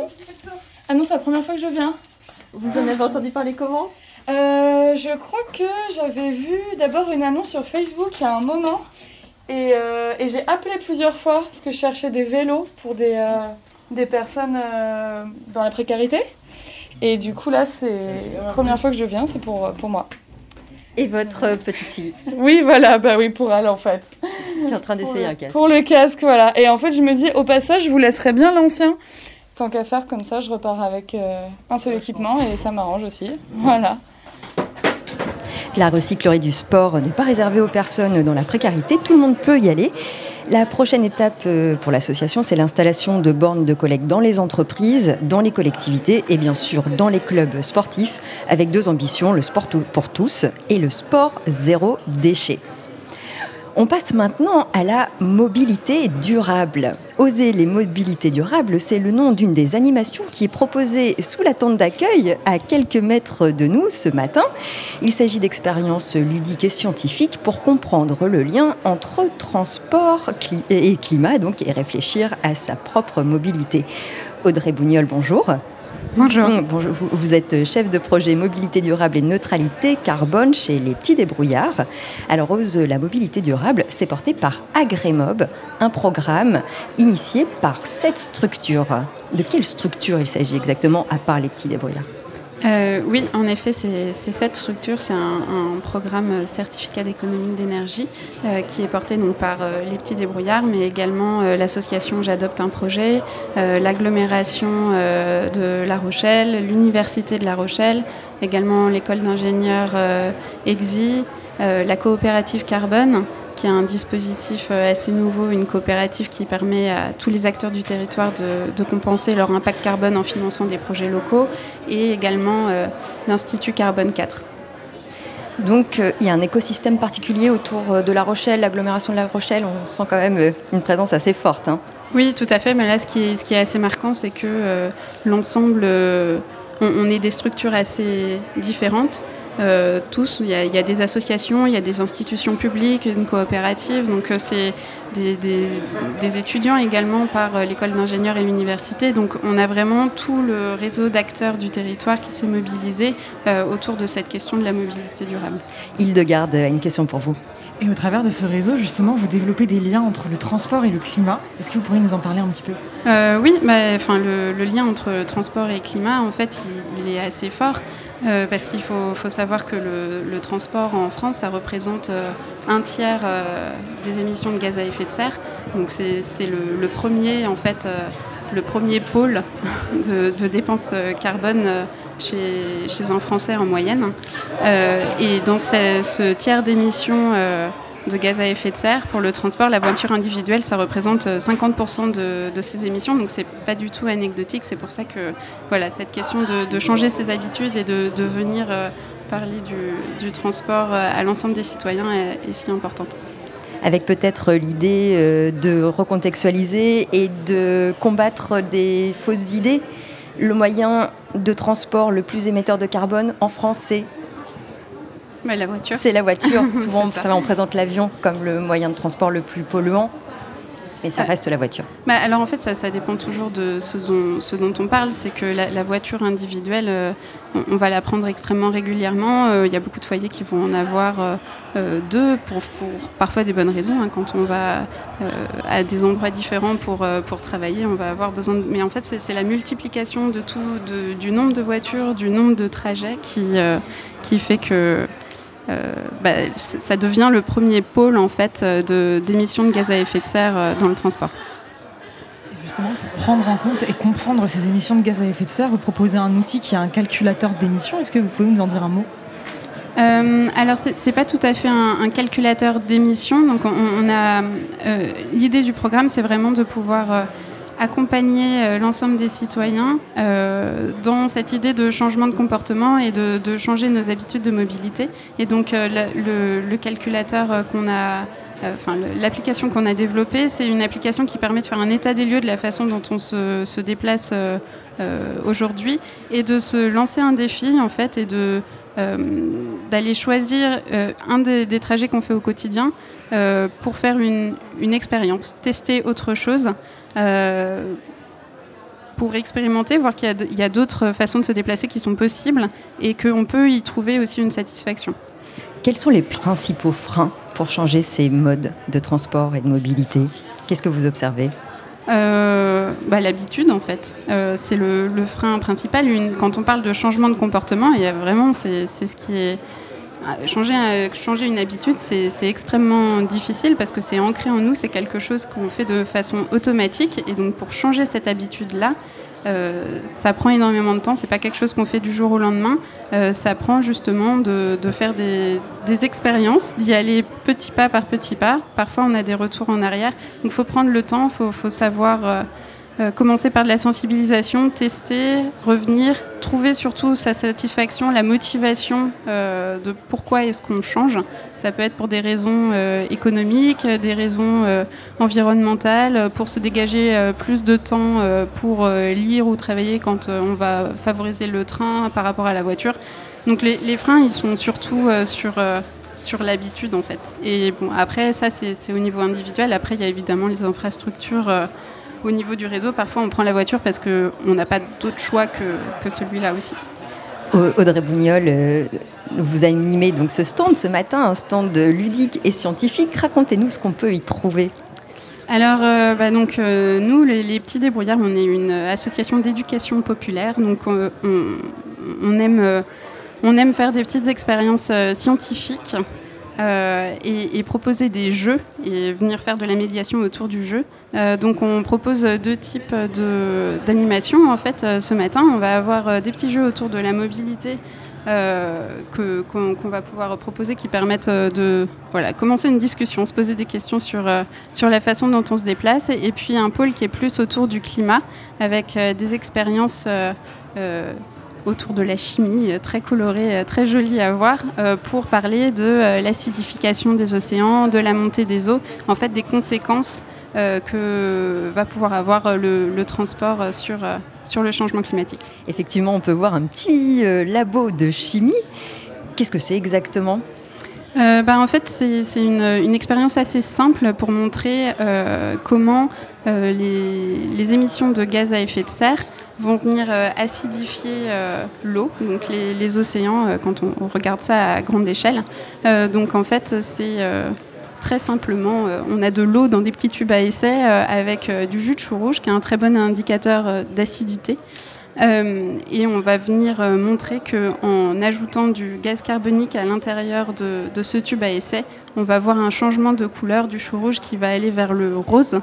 Ah non, c'est la première fois que je viens. Vous en avez entendu parler comment Je crois que j'avais vu d'abord une annonce sur Facebook il y a un moment. Et, j'ai appelé plusieurs fois parce que je cherchais des vélos pour des, des personnes dans la précarité. Et du coup, là, c'est la première fois que je viens, c'est pour, pour moi. Et votre petite fille Oui, voilà, bah oui, pour elle en fait. Qui est en train d'essayer un casque. Pour le casque, voilà. Et en fait, je me dis, au passage, je vous laisserai bien l'ancien. Tant qu'à faire, comme ça, je repars avec euh, un seul équipement et ça m'arrange aussi. Voilà. La recyclerie du sport n'est pas réservée aux personnes dans la précarité, tout le monde peut y aller. La prochaine étape euh, pour l'association, c'est l'installation de bornes de collecte dans les entreprises, dans les collectivités et bien sûr dans les clubs sportifs, avec deux ambitions, le sport pour tous et le sport zéro déchet. On passe maintenant à la mobilité durable. Oser les mobilités durables, c'est le nom d'une des animations qui est proposée sous la tente d'accueil à quelques mètres de nous ce matin. Il s'agit d'expériences ludiques et scientifiques pour comprendre le lien entre transport et climat donc, et réfléchir à sa propre mobilité. Audrey Bougnol, bonjour. Bonjour. Mmh, vous, êtes chef de projet mobilité durable et neutralité carbone chez les petits débrouillards. Alors, Ose la mobilité durable, c'est porté par Agremob, un programme initié par cette structure. De quelle structure il s'agit exactement, à part les petits débrouillards? Euh, oui, en effet, c'est cette structure, c'est un, programme certificat d'économie d'énergie euh, qui est porté par euh, les petits débrouillards, mais également l'association J'adopte un projet, l'agglomération de La Rochelle, l'université de La Rochelle, également l'école d'ingénieurs EXI, la coopérative Carbone qui est un dispositif euh, assez nouveau, une coopérative qui permet à tous les acteurs du territoire de, compenser leur impact carbone en finançant des projets locaux, et également euh, l'Institut Carbone 4. Donc euh, il y a un écosystème particulier autour de La Rochelle, l'agglomération de La Rochelle, on sent quand même une présence assez forte. Hein. Oui, tout à fait, mais là ce qui est, ce qui est assez marquant, c'est que l'ensemble, on, est des structures assez différentes. Euh, tous. Il y, a, des associations, il y a des institutions publiques, une coopérative. Donc euh, c'est des, étudiants également par euh, l'école d'ingénieurs et l'université. Donc on a vraiment tout le réseau d'acteurs du territoire qui s'est mobilisé autour de cette question de la mobilité durable. Hildegarde a une question pour vous. Et au travers de ce réseau, justement, vous développez des liens entre le transport et le climat. Est-ce que vous pourriez nous en parler un petit peu? Oui, bah, enfin, le, lien entre transport et climat, en fait, il est assez fort. Parce qu'il faut, savoir que le, transport en France, ça représente un tiers des émissions de gaz à effet de serre. Donc c'est le, premier en fait, le premier pôle de, dépenses carbone chez, un Français en moyenne. et dans ce tiers d'émissions de gaz à effet de serre. Pour le transport, la voiture individuelle, ça représente 50% euh, de, de, ces émissions, donc c'est pas du tout anecdotique. C'est pour ça que voilà, cette question de, changer ses habitudes et de, venir euh, parler du, transport euh, à l'ensemble des citoyens est, si importante avec peut-être l'idée de recontextualiser et de combattre des fausses idées. Le moyen de transport le plus émetteur de carbone en France, c'est la voiture. C'est la voiture. Souvent, ça. on présente l'avion comme le moyen de transport le plus polluant. Mais ça euh, reste la voiture. Bah, alors en fait, ça, ça, dépend toujours de ce dont, ce dont on parle. C'est que la, voiture individuelle, euh, on, va la prendre extrêmement régulièrement. Euh, il y a beaucoup de foyers qui vont en avoir deux pour, pour, parfois des bonnes raisons. Hein. Quand on va à des endroits différents pour, pour travailler, on va avoir besoin de... Mais en fait, c'est la multiplication de tout, de, du nombre de voitures, du nombre de trajets qui, qui fait que bah, ça devient le premier pôle en fait euh, d'émissions de, gaz à effet de serre euh, dans le transport. justement, pour prendre en compte et comprendre ces émissions de gaz à effet de serre, vous proposez un outil qui est un calculateur d'émissions. Est-ce que vous pouvez nous en dire un mot? Euh, alors c'est pas tout à fait un, calculateur d'émissions. Donc on, a l'idée du programme, c'est vraiment de pouvoir accompagner euh, l'ensemble des citoyens euh, dans cette idée de changement de comportement et de, changer nos habitudes de mobilité. Et donc euh, le, calculateur qu'on a Enfin, l'application qu'on a développée, c'est une application qui permet de faire un état des lieux de la façon dont on se, déplace aujourd'hui et de se lancer un défi en fait et de d'aller choisir un des, trajets qu'on fait au quotidien pour faire une, une expérience, tester autre chose. Euh, pour expérimenter, voir qu'il y a d'autres façons de se déplacer qui sont possibles et qu'on peut y trouver aussi une satisfaction. Quels sont les principaux freins pour changer ces modes de transport et de mobilité? Qu'est-ce que vous observez? Euh, bah, L'habitude, en fait. Euh, c'est le, frein principal. Une, quand on parle de changement de comportement, il y a vraiment, c'est ce qui est Changer, changer une habitude, c'est extrêmement difficile parce que c'est ancré en nous, c'est quelque chose qu'on fait de façon automatique. Et donc pour changer cette habitude-là, euh, ça prend énormément de temps, c'est pas quelque chose qu'on fait du jour au lendemain. Euh, ça prend justement de, faire des, expériences, d'y aller petit pas par petit pas. Parfois on a des retours en arrière, donc il faut prendre le temps, il faut, savoir euh, euh, commencer par de la sensibilisation, tester, revenir, trouver surtout sa satisfaction, la motivation euh, de pourquoi est-ce qu'on change. Ça peut être pour des raisons euh, économiques, des raisons environnementales, pour se dégager plus de temps pour lire ou travailler quand on va favoriser le train par rapport à la voiture. Donc les, les freins, ils sont surtout sur sur l'habitude en fait. Et bon, après ça c'est au niveau individuel. Après il y a évidemment les infrastructures au niveau du réseau, parfois on prend la voiture parce qu'on n'a pas d'autre choix que, que celui-là aussi. Audrey Bougnol, euh, vous animez donc ce stand ce matin, un stand ludique et scientifique. Racontez-nous ce qu'on peut y trouver. Alors, euh, bah donc, euh, nous, les, Petits Débrouillards, on est une association d'éducation populaire. Donc, on, aime, on aime faire des petites expériences scientifiques euh, et, proposer des jeux et venir faire de la médiation autour du jeu. Euh, donc on propose deux types d'animation. En fait, euh, ce matin, on va avoir des petits jeux autour de la mobilité qu'on va pouvoir proposer qui permettent de voilà, commencer une discussion, se poser des questions sur, sur la façon dont on se déplace. Et puis un pôle qui est plus autour du climat avec des expériences autour de la chimie, euh, très colorée, euh, très jolie à voir, euh, pour parler de l'acidification des océans, de la montée des eaux, en fait des conséquences que va pouvoir avoir le, transport sur, sur le changement climatique. Effectivement, on peut voir un petit labo de chimie. Qu'est-ce que c'est exactement? Bah, en fait, c'est une, une, expérience assez simple pour montrer comment les, les, émissions de gaz à effet de serre vont venir euh, acidifier euh, l'eau, donc les, océans, euh, quand on, regarde ça à grande échelle. donc en fait, c'est très simplement, on a de l'eau dans des petits tubes à essai avec du jus de chou rouge, qui est un très bon indicateur d'acidité. et on va venir montrer qu'en ajoutant du gaz carbonique à l'intérieur de, de, ce tube à essai, on va voir un changement de couleur du chou rouge qui va aller vers le rose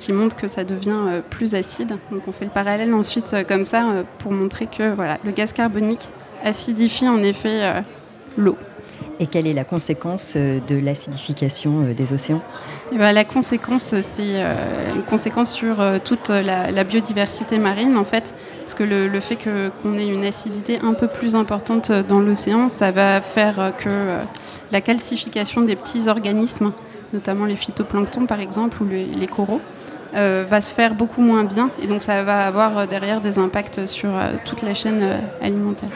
qui montre que ça devient plus acide. Donc on fait le parallèle ensuite comme ça pour montrer que voilà, le gaz carbonique acidifie en effet l'eau. Et quelle est la conséquence euh, de l'acidification euh, des océans? Eh ben, La conséquence, c'est euh, une conséquence sur toute la, biodiversité marine, en fait, parce que le, fait qu'on ait une acidité un peu plus importante dans l'océan, ça va faire que la calcification des petits organismes, notamment les phytoplanctons par exemple, ou les, coraux, va se faire beaucoup moins bien, et donc ça va avoir derrière des impacts sur toute la chaîne alimentaire.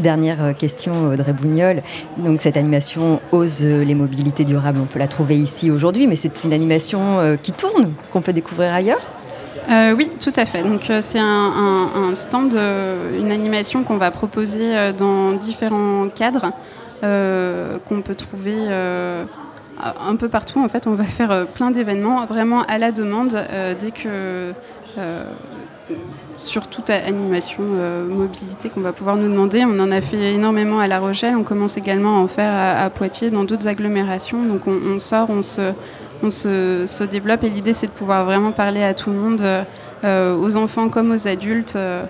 Dernière euh, question, Audrey Bougnol. Donc, cette animation Ose les mobilités durables, on peut la trouver ici aujourd'hui, mais c'est une animation euh, qui tourne, qu'on peut découvrir ailleurs? Euh, oui, tout à fait. Donc c'est un, stand, une animation qu'on va proposer dans différents cadres qu'on peut trouver un peu partout. En fait, on va faire plein d'événements vraiment à la demande dès que sur toute animation euh, mobilité qu'on va pouvoir nous demander. On en a fait énormément à La Rochelle, on commence également à en faire à, Poitiers, dans d'autres agglomérations. Donc on, sort, on, se, on se, développe et l'idée c'est de pouvoir vraiment parler à tout le monde, euh, aux enfants comme aux adultes, euh,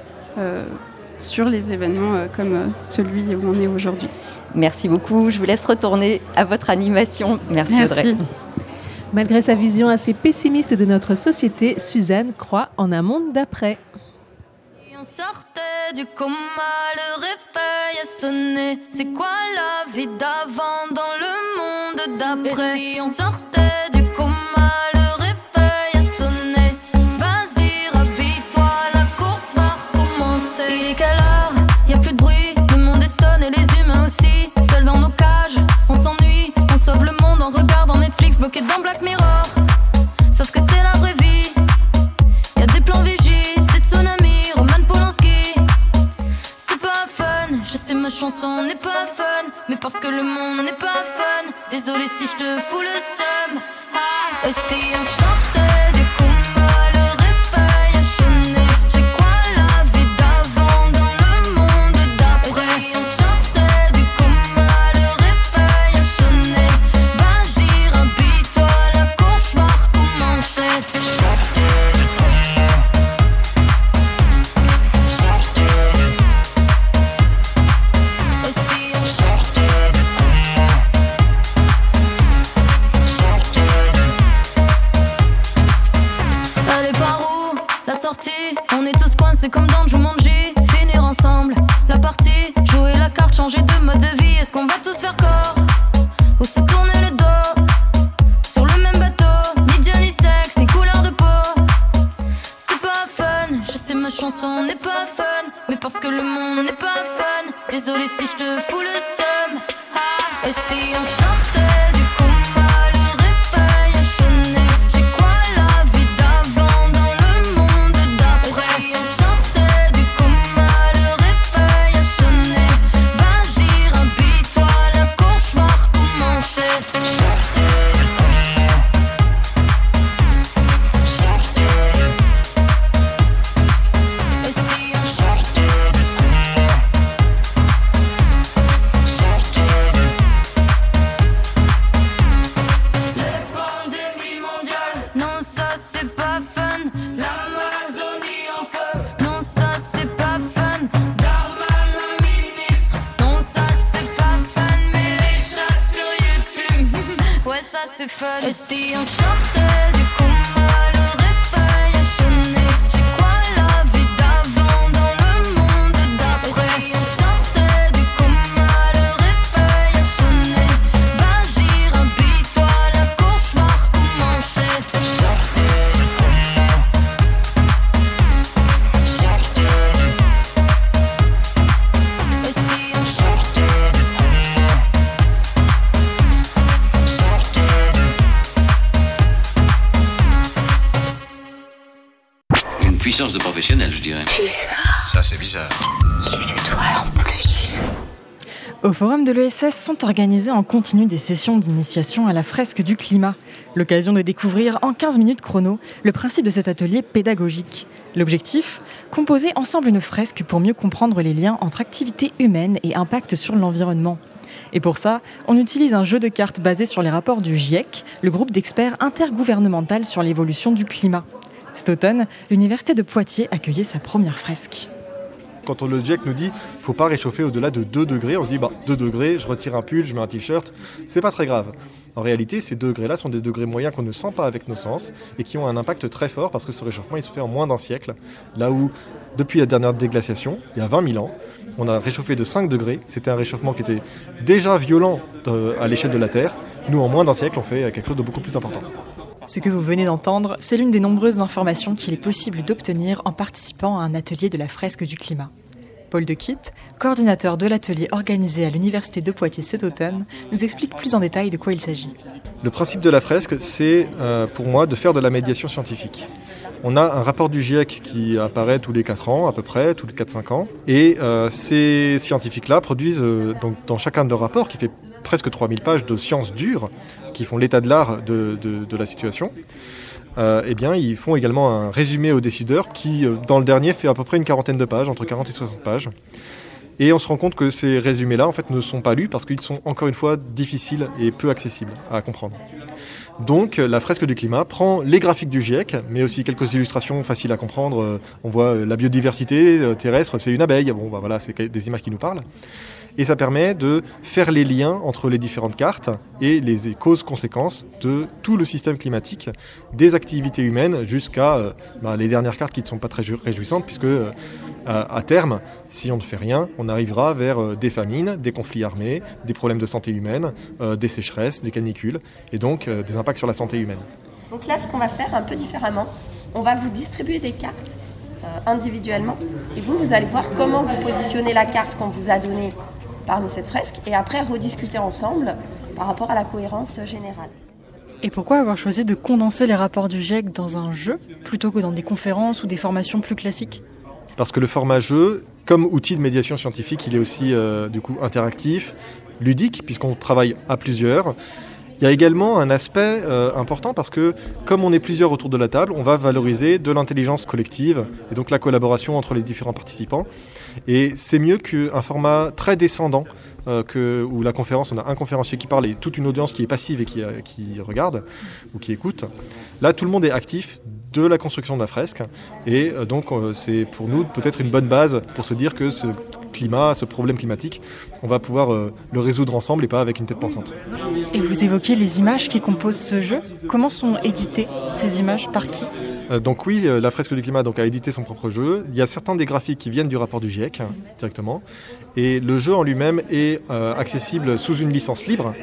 sur les événements comme celui où on est aujourd'hui. Merci beaucoup, je vous laisse retourner à votre animation. Merci, Merci. Audrey. Malgré sa vision assez pessimiste de notre société, Suzanne croit en un monde d'après on sortait du coma, le réveil a sonné. C'est quoi la vie d'avant dans le monde d'après? Si on sortait du Netflix bloqué dans Black Mirror. Sauf que c'est la vraie vie. Y a des plans vigiles, des tsunamis. ma chanson n'est pas fun, mais parce que le monde n'est pas fun. Désolé si je te fous le seum. Ah, et si on sortait que le monde n'est pas fun. Désolé si je te fous le seum. Ah, et si on sortait du Et si on sortait de professionnel, je dirais. Ça, c'est bizarre. toi en plus. Au forum de l'ESS sont organisées en continu des sessions d'initiation à la fresque du climat. L'occasion de découvrir en 15 minutes chrono le principe de cet atelier pédagogique. L'objectif Composer ensemble une fresque pour mieux comprendre les liens entre activité humaine et impact sur l'environnement. Et pour ça, on utilise un jeu de cartes basé sur les rapports du GIEC, le groupe d'experts intergouvernemental sur l'évolution du climat. Cet automne, l'Université de Poitiers accueillait sa première fresque. Quand le GIEC nous dit qu'il ne faut pas réchauffer au-delà de 2 degrés, on se dit bah, 2 degrés, je retire un pull, je mets un t-shirt, c'est pas très grave. En réalité, ces degrés-là sont des degrés moyens qu'on ne sent pas avec nos sens et qui ont un impact très fort parce que ce réchauffement il se fait en moins d'un siècle. Là où, depuis la dernière déglaciation, il y a 20 000 ans, on a réchauffé de 5 degrés. C'était un réchauffement qui était déjà violent euh, à l'échelle de la Terre. Nous, en moins d'un siècle, on fait quelque chose de beaucoup plus important. Ce que vous venez d'entendre, c'est l'une des nombreuses informations qu'il est possible d'obtenir en participant à un atelier de la fresque du climat. Paul de Kitt, coordinateur de l'atelier organisé à l'Université de Poitiers cet automne, nous explique plus en détail de quoi il s'agit. Le principe de la fresque, c'est euh, pour moi de faire de la médiation scientifique. On a un rapport du GIEC qui apparaît tous les 4 ans, à peu près, tous les 4-5 ans. Et euh, ces scientifiques-là produisent, euh, dans chacun de leurs rapports, qui fait presque 3000 pages de sciences dures, qui font l'état de l'art de, la situation, euh, eh bien, ils font également un résumé aux décideurs qui, euh, dans le dernier, fait à peu près une quarantaine de pages, entre 40 et 60 pages. Et on se rend compte que ces résumés-là, en fait, ne sont pas lus parce qu'ils sont encore une fois difficiles et peu accessibles à comprendre. Donc, la fresque du climat prend les graphiques du GIEC, mais aussi quelques illustrations faciles à comprendre. Euh, on voit la biodiversité terrestre, c'est une abeille. Bon, bah voilà, c'est des images qui nous parlent et ça permet de faire les liens entre les différentes cartes et les causes-conséquences de tout le système climatique, des activités humaines jusqu'à euh, bah, les dernières cartes qui ne sont pas très réjouissantes, puisque euh, à, terme, si on ne fait rien, on arrivera vers euh, des famines, des conflits armés, des problèmes de santé humaine, des sécheresses, des canicules, et donc des impacts sur la santé humaine. Donc là, ce qu'on va faire un peu différemment, on va vous distribuer des cartes individuellement. Et vous, vous allez voir comment vous positionnez la carte qu'on vous a donnée parmi cette fresque et après rediscuter ensemble par rapport à la cohérence générale. Et pourquoi avoir choisi de condenser les rapports du GIEC dans un jeu plutôt que dans des conférences ou des formations plus classiques? Parce que le format jeu, comme outil de médiation scientifique, il est aussi euh, du coup interactif, ludique, puisqu'on travaille à plusieurs. Il y a également un aspect euh, important parce que comme on est plusieurs autour de la table, on va valoriser de l'intelligence collective et donc la collaboration entre les différents participants. Et c'est mieux qu'un format très descendant euh, où la conférence, on a un conférencier qui parle et toute une audience qui est passive et qui, euh, qui regarde ou qui écoute. Là, tout le monde est actif de la construction de la fresque et donc c'est pour nous peut-être une bonne base pour se dire que ce climat, ce problème climatique, on va pouvoir euh, le résoudre ensemble et pas avec une tête pensante. Et vous évoquez les images qui composent ce jeu. Comment sont éditées ces images? Par qui? Euh, donc oui, euh, la fresque du climat donc, a édité son propre jeu. Il y a certains des graphiques qui viennent du rapport du GIEC directement. Et le jeu en lui-même est accessible sous une licence libre.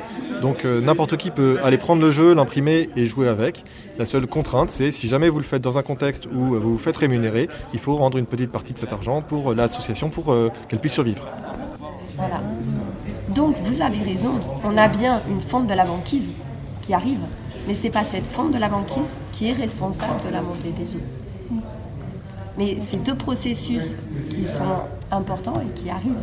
Donc n'importe qui peut aller prendre le jeu, l'imprimer et jouer avec. La seule contrainte, c'est si jamais vous le faites dans un contexte où vous vous faites rémunérer, il faut rendre une petite partie de cet argent pour l'association pour qu'elle puisse survivre. Donc vous avez raison, on a bien une fonte de la banquise qui arrive, mais ce n'est pas cette fonte de la banquise qui est responsable de la montée des eaux. Mais c'est deux processus qui sont importants et qui arrivent.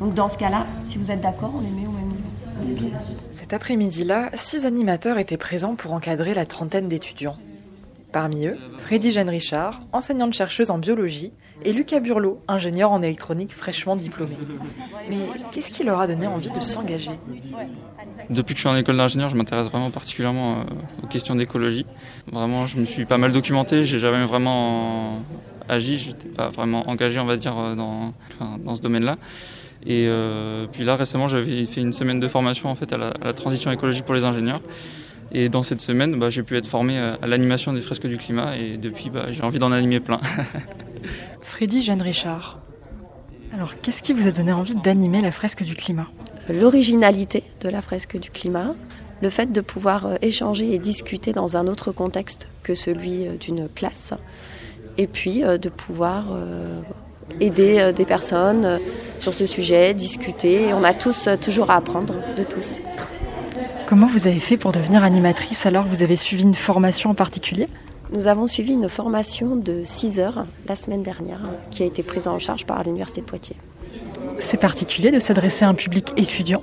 Donc dans ce cas-là, si vous êtes d'accord, on les met au même niveau. Cet après-midi-là, six animateurs étaient présents pour encadrer la trentaine d'étudiants. Parmi eux, Freddy Jeanne Richard, enseignante chercheuse en biologie, et Lucas Burlot, ingénieur en électronique fraîchement diplômé. Mais qu'est-ce qui leur a donné envie de s'engager? Depuis que je suis en école d'ingénieur, je m'intéresse vraiment particulièrement euh, aux questions d'écologie. Vraiment, je me suis pas mal documenté, j'ai jamais vraiment agi, je n'étais pas vraiment engagé, on va dire, euh, dans, dans ce domaine-là. Et euh, puis là, récemment, j'avais fait une semaine de formation en fait à la transition écologique pour les ingénieurs. Et dans cette semaine, bah, j'ai pu être formé à l'animation des fresques du climat et depuis, bah, j'ai envie d'en animer plein. Freddy Jeanne Richard. Alors, qu'est-ce qui vous a donné envie d'animer la fresque du climat? L'originalité de la fresque du climat, le fait de pouvoir euh, échanger et discuter dans un autre contexte que celui euh, d'une classe, et puis euh, de pouvoir aider des personnes sur ce sujet, discuter. On a tous toujours à apprendre de tous. Comment vous avez fait pour devenir animatrice alors Vous avez suivi une formation en particulier? Nous avons suivi une formation de 6 heures la semaine dernière qui a été prise en charge par l'Université de Poitiers. C'est particulier de s'adresser à un public étudiant?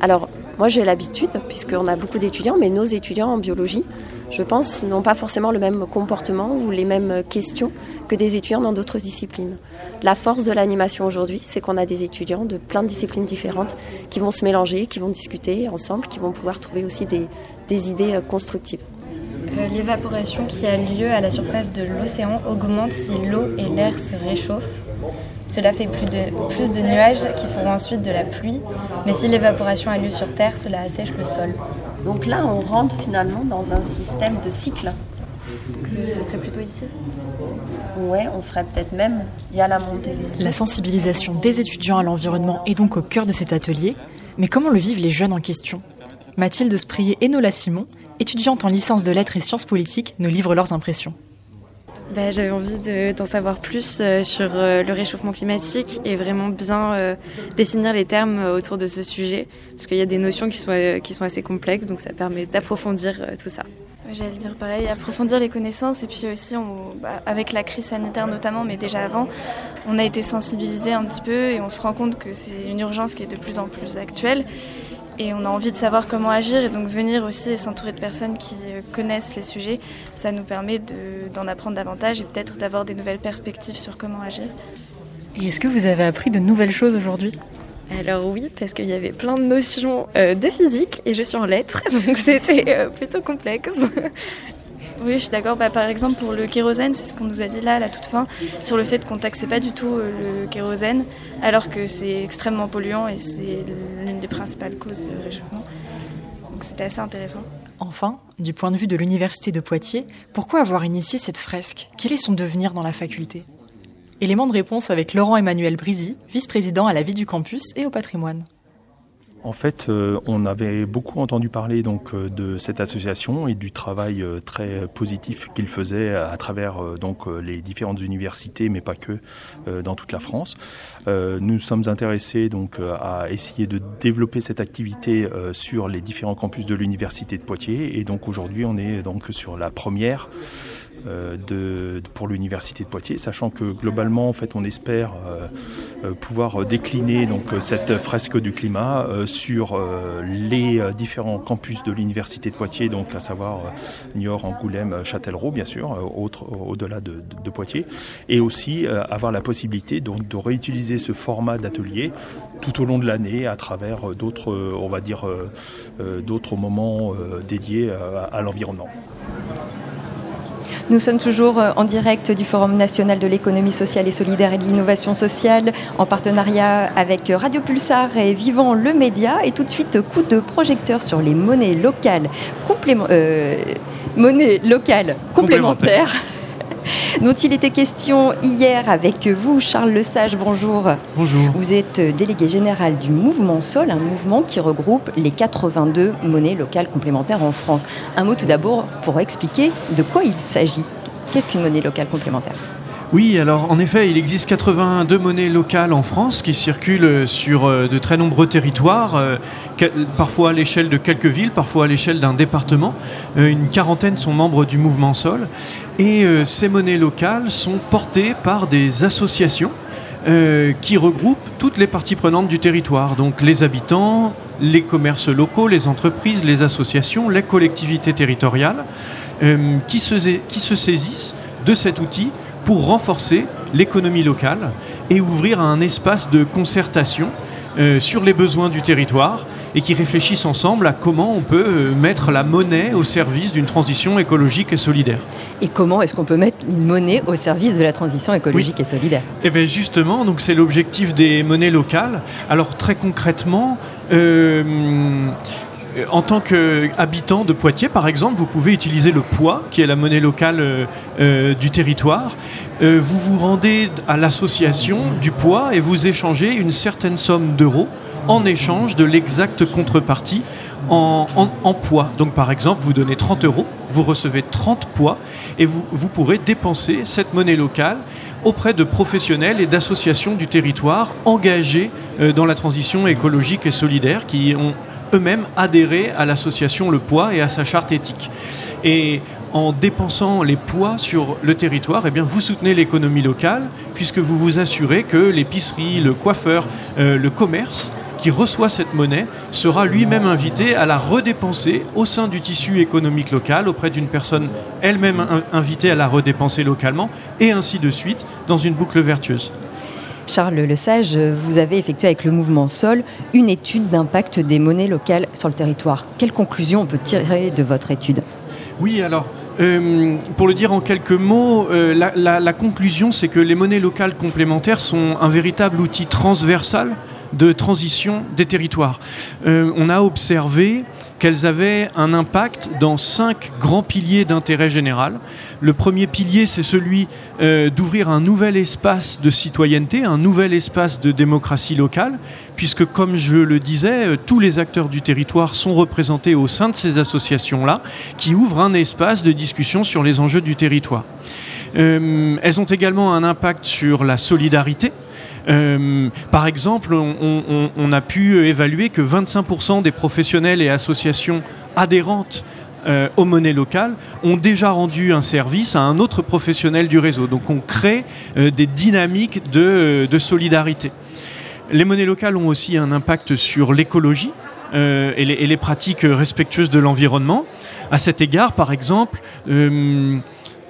Alors, Moi, j'ai l'habitude, puisqu'on a beaucoup d'étudiants, mais nos étudiants en biologie, je pense, n'ont pas forcément le même comportement ou les mêmes questions que des étudiants dans d'autres disciplines. La force de l'animation aujourd'hui, c'est qu'on a des étudiants de plein de disciplines différentes qui vont se mélanger, qui vont discuter ensemble, qui vont pouvoir trouver aussi des, idées euh, constructives. Euh, l'évaporation qui a lieu à la surface de l'océan augmente si l'eau et l'air se réchauffent. Cela fait plus de, plus de nuages qui feront ensuite de la pluie, mais si l'évaporation a lieu sur Terre, cela assèche le sol. Donc là, on rentre finalement dans un système de cycle. ce serait plutôt ici? Ouais, on serait peut-être même, il y a la montée. La sensibilisation des étudiants à l'environnement est donc au cœur de cet atelier. Mais comment le vivent les jeunes en question? Mathilde Sprier et Nola Simon, étudiantes en licence de lettres et sciences politiques, nous livrent leurs impressions. Bah, j'avais envie d'en savoir plus euh, sur euh, le réchauffement climatique et vraiment bien euh, définir les termes autour de ce sujet, parce qu'il y a des notions qui sont, qui sont assez complexes, donc ça permet d'approfondir tout ça. J'allais dire pareil, approfondir les connaissances et puis aussi bah, avec la crise sanitaire notamment, mais déjà avant, on a été sensibilisé un petit peu et on se rend compte que c'est une urgence qui est de plus en plus actuelle et on a envie de savoir comment agir et donc venir aussi et s'entourer de personnes qui euh, connaissent les sujets, ça nous permet d'en apprendre davantage et peut-être d'avoir des nouvelles perspectives sur comment agir. Et est-ce que vous avez appris de nouvelles choses aujourd'hui? Alors oui, parce qu'il y avait plein de notions euh, de physique et je suis en lettres, donc c'était euh, plutôt complexe. Oui, je suis d'accord. Bah, par exemple, pour le kérosène, c'est ce qu'on nous a dit là, à la toute fin, sur le fait qu'on taxait pas du tout euh, le kérosène, alors que c'est extrêmement polluant et c'est l'une des principales causes de réchauffement. Donc c'était assez intéressant. Enfin, du point de vue de l'Université de Poitiers, pourquoi avoir initié cette fresque? Quel est son devenir dans la faculté? Élément de réponse avec Laurent Emmanuel Brisy, vice-président à la vie du campus et au patrimoine. En fait, euh, on avait beaucoup entendu parler donc euh, de cette association et du travail euh, très positif qu'il faisait à travers donc les différentes universités, mais pas que, dans toute la France. nous sommes intéressés donc à essayer de développer cette activité sur les différents campus de l'université de Poitiers et donc aujourd'hui on est donc sur la première. Euh, de, pour l'université de Poitiers, sachant que globalement, en fait, on espère euh, euh, pouvoir décliner donc cette fresque du climat sur les différents campus de l'université de Poitiers, donc à savoir Niort, Angoulême, Châtellerault, bien sûr, au-delà de, Poitiers, et aussi avoir la possibilité donc, de réutiliser ce format d'atelier tout au long de l'année à travers d'autres, on va dire, d'autres moments dédiés à l'environnement. Nous sommes toujours euh, en direct du Forum national de l'économie sociale et solidaire et de l'innovation sociale en partenariat avec Radio Pulsar et Vivant le Média. Et tout de suite, coup de projecteur sur les monnaies locales, euh, monnaies locales complémentaires dont il était question hier avec vous, Charles Lesage. Bonjour. Bonjour. Vous êtes délégué général du mouvement Sol, un mouvement qui regroupe les 82 monnaies locales complémentaires en France. Un mot tout d'abord pour expliquer de quoi il s'agit. Qu'est-ce qu'une monnaie locale complémentaire? Oui, alors en effet, il existe 82 monnaies locales en France qui circulent sur euh, de très nombreux territoires, euh, parfois à l'échelle de quelques villes, parfois à l'échelle d'un département. Euh, une quarantaine sont membres du mouvement Sol. Et ces monnaies locales sont portées par des associations qui regroupent toutes les parties prenantes du territoire, donc les habitants, les commerces locaux, les entreprises, les associations, les collectivités territoriales, qui se saisissent de cet outil pour renforcer l'économie locale et ouvrir un espace de concertation euh, sur les besoins du territoire et qui réfléchissent ensemble à comment on peut euh, mettre la monnaie au service d'une transition écologique et solidaire. Et comment est-ce qu'on peut mettre une monnaie au service de la transition écologique et solidaire? Eh bien justement, donc c'est l'objectif des monnaies locales. Alors très concrètement, euh, en tant qu'habitant de Poitiers, par exemple, vous pouvez utiliser le poids, qui est la monnaie locale euh, euh, du territoire. Euh, vous vous rendez à l'association du poids et vous échangez une certaine somme d'euros en échange de l'exacte contrepartie en, poids. Donc par exemple, vous donnez 30 euros, vous recevez 30 poids et vous, vous pourrez dépenser cette monnaie locale auprès de professionnels et d'associations du territoire engagés dans la transition écologique et solidaire qui ont eux-mêmes adhérer à l'association Le Poids et à sa charte éthique. Et en dépensant les poids sur le territoire, eh vous soutenez l'économie locale puisque vous vous assurez que l'épicerie, le coiffeur, euh, le commerce qui reçoit cette monnaie sera lui-même invité à la redépenser au sein du tissu économique local auprès d'une personne elle-même invitée à la redépenser localement et ainsi de suite dans une boucle vertueuse. Charles Lesage, vous avez effectué avec le mouvement Sol une étude d'impact des monnaies locales sur le territoire. Quelle conclusion on peut tirer de votre étude? Oui, alors euh, pour le dire en quelques mots, euh, la, conclusion, c'est que les monnaies locales complémentaires sont un véritable outil transversal de transition des territoires. Euh, on a observé qu'elles avaient un impact dans cinq grands piliers d'intérêt général. Le premier pilier, c'est celui euh, d'ouvrir un nouvel espace de citoyenneté, un nouvel espace de démocratie locale, puisque, comme je le disais, euh, tous les acteurs du territoire sont représentés au sein de ces associations-là, qui ouvrent un espace de discussion sur les enjeux du territoire. Euh, elles ont également un impact sur la solidarité, par exemple, on, a pu évaluer que 25% des professionnels et associations adhérentes euh, aux monnaies locales ont déjà rendu un service à un autre professionnel du réseau. Donc on crée euh, des dynamiques de, solidarité. Les monnaies locales ont aussi un impact sur l'écologie et, les, pratiques respectueuses de l'environnement. À cet égard, par exemple,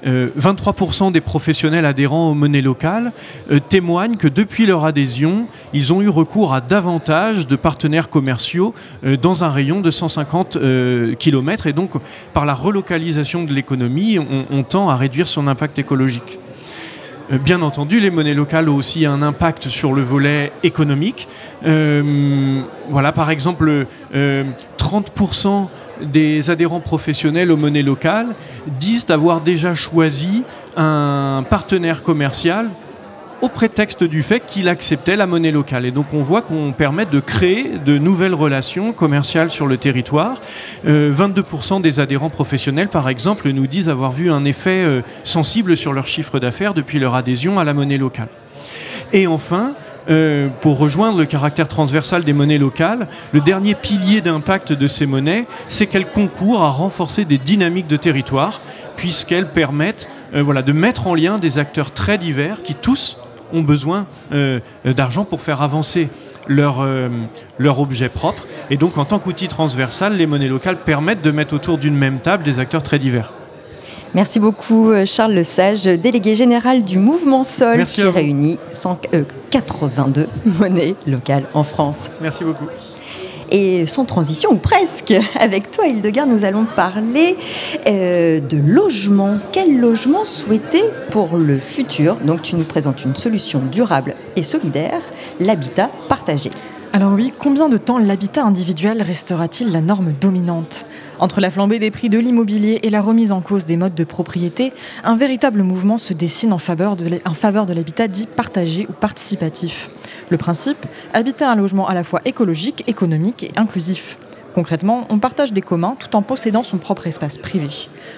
23% euh, des professionnels adhérents aux monnaies locales euh, témoignent que depuis leur adhésion, ils ont eu recours à davantage de partenaires commerciaux euh, dans un rayon de 150 km. Et donc, par la relocalisation de l'économie, on, tend à réduire son impact écologique. Bien entendu, les monnaies locales ont aussi un impact sur le volet économique. voilà, par exemple, 30% des adhérents professionnels aux monnaies locales disent avoir déjà choisi un partenaire commercial au prétexte du fait qu'il acceptait la monnaie locale. Et donc on voit qu'on permet de créer de nouvelles relations commerciales sur le territoire. 22% euh, des adhérents professionnels, par exemple, nous disent avoir vu un effet euh, sensible sur leur chiffre d'affaires depuis leur adhésion à la monnaie locale. Et enfin, euh, pour rejoindre le caractère transversal des monnaies locales, le dernier pilier d'impact de ces monnaies, c'est qu'elles concourent à renforcer des dynamiques de territoire, puisqu'elles permettent euh, voilà, de mettre en lien des acteurs très divers qui tous ont besoin euh, d'argent pour faire avancer leur, leur objet propre. Et donc en tant qu'outil transversal, les monnaies locales permettent de mettre autour d'une même table des acteurs très divers. Merci beaucoup Charles Lesage, délégué général du mouvement Sol qui réunit 182 euh, monnaies locales en France. Merci beaucoup. Et sans transition, ou presque, avec toi Hildegard, nous allons parler euh, de logement. Quel logement souhaiter pour le futur? Donc tu nous présentes une solution durable et solidaire, l'habitat partagé. Alors oui, combien de temps l'habitat individuel restera-t-il la norme dominante? Entre la flambée des prix de l'immobilier et la remise en cause des modes de propriété, un véritable mouvement se dessine en faveur de l'habitat dit partagé ou participatif. Le principe, habiter un logement à la fois écologique, économique et inclusif. Concrètement, on partage des communs tout en possédant son propre espace privé.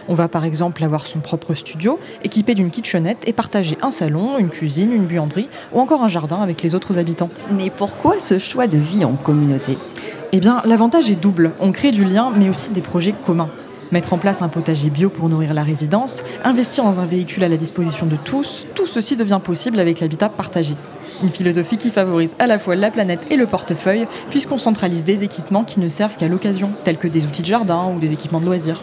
On va par exemple avoir son propre studio, équipé d'une kitchenette et partager un salon, une cuisine, une buanderie ou encore un jardin avec les autres habitants. Mais pourquoi ce choix de vie en communauté? Eh bien, l'avantage est double. On crée du lien, mais aussi des projets communs. Mettre en place un potager bio pour nourrir la résidence, investir dans un véhicule à la disposition de tous, tout ceci devient possible avec l'habitat partagé. Une philosophie qui favorise à la fois la planète et le portefeuille, puisqu'on centralise des équipements qui ne servent qu'à l'occasion, tels que des outils de jardin ou des équipements de loisirs.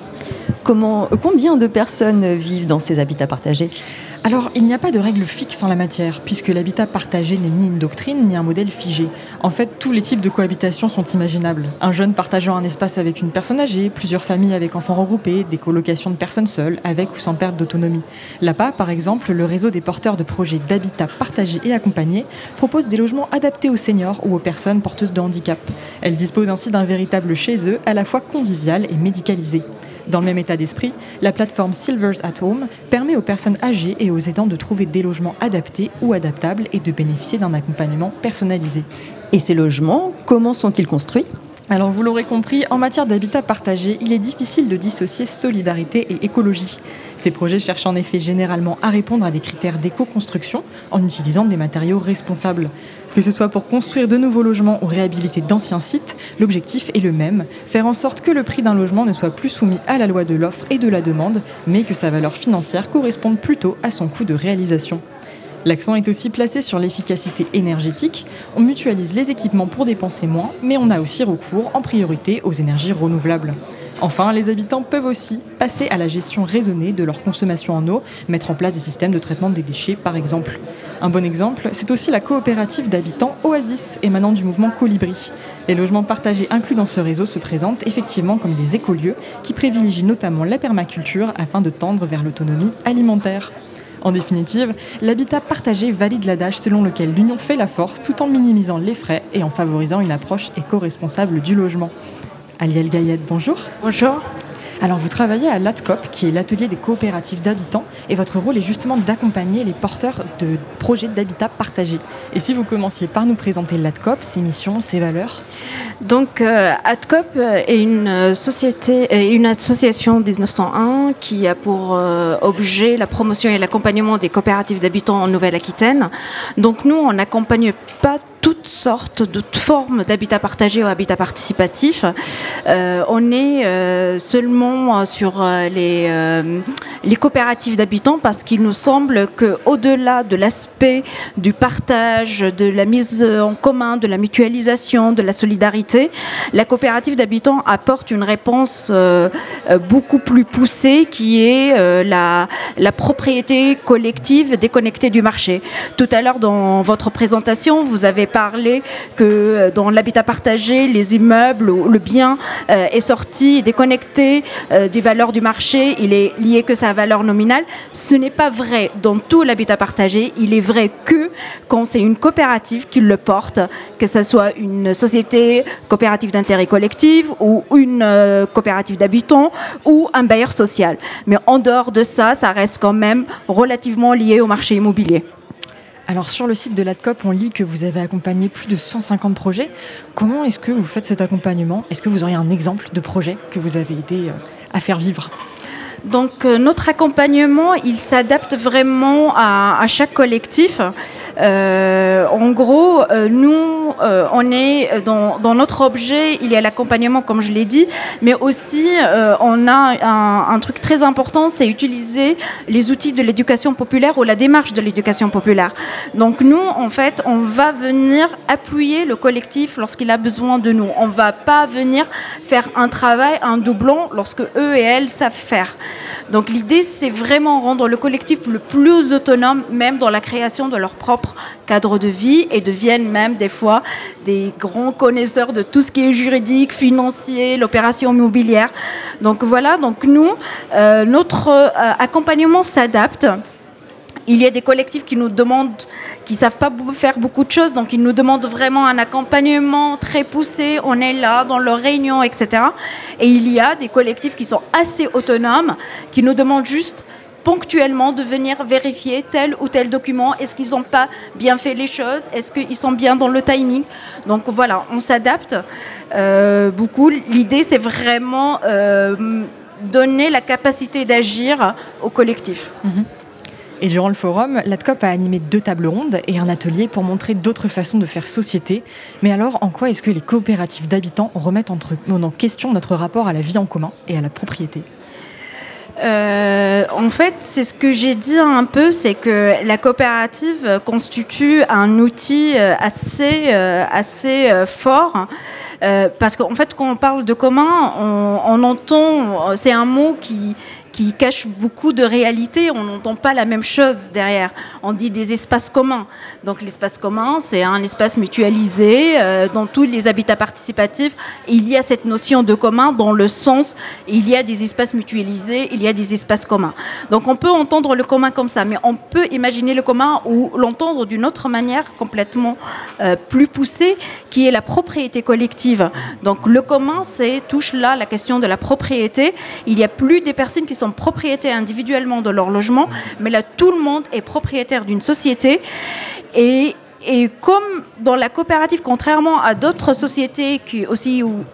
Combien de personnes vivent dans ces habitats partagés? Alors, il n'y a pas de règle fixe en la matière, puisque l'habitat partagé n'est ni une doctrine ni un modèle figé. En fait, tous les types de cohabitation sont imaginables. Un jeune partageant un espace avec une personne âgée, plusieurs familles avec enfants regroupés, des colocations de personnes seules, avec ou sans perte d'autonomie. L'APA, par exemple, le réseau des porteurs de projets d'habitat partagé et accompagné, propose des logements adaptés aux seniors ou aux personnes porteuses de handicap. Elle dispose ainsi d'un véritable chez eux, à la fois convivial et médicalisé. Dans le même état d'esprit, la plateforme Silvers at Home permet aux personnes âgées et aux aidants de trouver des logements adaptés ou adaptables et de bénéficier d'un accompagnement personnalisé. Et ces logements, comment sont-ils construits? Alors vous l'aurez compris, en matière d'habitat partagé, il est difficile de dissocier solidarité et écologie. Ces projets cherchent en effet généralement à répondre à des critères d'éco-construction en utilisant des matériaux responsables. Que ce soit pour construire de nouveaux logements ou réhabiliter d'anciens sites, l'objectif est le même, faire en sorte que le prix d'un logement ne soit plus soumis à la loi de l'offre et de la demande, mais que sa valeur financière corresponde plutôt à son coût de réalisation. L'accent est aussi placé sur l'efficacité énergétique. On mutualise les équipements pour dépenser moins, mais on a aussi recours en priorité aux énergies renouvelables. Enfin, les habitants peuvent aussi passer à la gestion raisonnée de leur consommation en eau, mettre en place des systèmes de traitement des déchets par exemple. Un bon exemple, c'est aussi la coopérative d'habitants Oasis, émanant du mouvement Colibri. Les logements partagés inclus dans ce réseau se présentent effectivement comme des écolieux qui privilégient notamment la permaculture afin de tendre vers l'autonomie alimentaire. En définitive, l'habitat partagé valide l'adage selon lequel l'union fait la force tout en minimisant les frais et en favorisant une approche éco-responsable du logement. Aliel Gaillette, bonjour. Bonjour. Alors vous travaillez à l'ATCOP, qui est l'atelier des coopératives d'habitants, et votre rôle est justement d'accompagner les porteurs de projets d'habitat partagé. Et si vous commenciez par nous présenter l'ATCOP, ses missions, ses valeurs? Donc euh, ATCOP est une société, euh, une association 1901 qui a pour euh, objet la promotion et l'accompagnement des coopératives d'habitants en Nouvelle-Aquitaine. Donc nous, on n'accompagne pas toutes sortes de formes d'habitat partagé ou habitat participatif. Euh, on est euh, seulement sur euh, les, les coopératives d'habitants parce qu'il nous semble qu'au-delà de l'aspect du partage, de la mise en commun, de la mutualisation, de la solidarité, la coopérative d'habitants apporte une réponse beaucoup plus poussée qui est la, la propriété collective déconnectée du marché. Tout à l'heure dans votre présentation, vous avez parler que euh, dans l'habitat partagé, les immeubles le bien euh, est sorti, déconnecté euh, des valeurs du marché, il est lié que sa valeur nominale. Ce n'est pas vrai dans tout l'habitat partagé. Il est vrai que quand c'est une coopérative qui le porte, que ce soit une société coopérative d'intérêt collectif ou une coopérative d'habitants ou un bailleur social. Mais en dehors de ça, ça reste quand même relativement lié au marché immobilier. Alors sur le site de l'ADCOP, on lit que vous avez accompagné plus de 150 projets. Comment est-ce que vous faites cet accompagnement? Est-ce que vous auriez un exemple de projet que vous avez aidé euh, à faire vivre? Donc euh, notre accompagnement, il s'adapte vraiment à, chaque collectif. Euh, en gros, euh, nous, on est dans, notre objet, il y a l'accompagnement, comme je l'ai dit, mais aussi on a un, truc très important, c'est utiliser les outils de l'éducation populaire ou la démarche de l'éducation populaire. Donc nous, en fait, on va venir appuyer le collectif lorsqu'il a besoin de nous. On va pas venir faire un travail, un doublon lorsque eux et elles savent faire. Donc l'idée, c'est vraiment rendre le collectif le plus autonome, même dans la création de leur propre cadre de vie, et deviennent même des fois des grands connaisseurs de tout ce qui est juridique, financier, l'opération immobilière. Donc voilà, donc nous, euh, notre euh, accompagnement s'adapte. Il y a des collectifs qui nous demandent, qui savent pas faire beaucoup de choses, donc ils nous demandent vraiment un accompagnement très poussé. On est là dans leurs réunions, etc. Et il y a des collectifs qui sont assez autonomes, qui nous demandent juste ponctuellement de venir vérifier tel ou tel document. Est-ce qu'ils n'ont pas bien fait les choses? Est-ce qu'ils sont bien dans le timing? Donc voilà, on s'adapte euh, beaucoup. L'idée, c'est vraiment euh, donner la capacité d'agir au collectif. Mhm. Et durant le forum, l'ADCOP a animé deux tables rondes et un atelier pour montrer d'autres façons de faire société. Mais alors, en quoi est-ce que les coopératives d'habitants remettent en question notre rapport à la vie en commun et à la propriété? Euh, en fait, c'est ce que j'ai dit un peu, c'est que la coopérative constitue un outil euh, assez, euh, assez fort. parce qu'en fait, quand on parle de commun, on, on entend, c'est un mot qui, qui cache beaucoup de réalité. On n'entend pas la même chose derrière. On dit des espaces communs. Donc l'espace commun, c'est un espace mutualisé. Euh, dans tous les habitats participatifs, il y a cette notion de commun dans le sens, il y a des espaces mutualisés, il y a des espaces communs. Donc on peut entendre le commun comme ça, mais on peut imaginer le commun ou l'entendre d'une autre manière complètement euh, plus poussée, qui est la propriété collective. Donc le commun, c'est touche là la question de la propriété. Il y a plus des personnes qui sont propriétaires individuellement de leur logement, mais là, tout le monde est propriétaire d'une société. Et et comme dans la coopérative, contrairement à d'autres sociétés qui aussi où,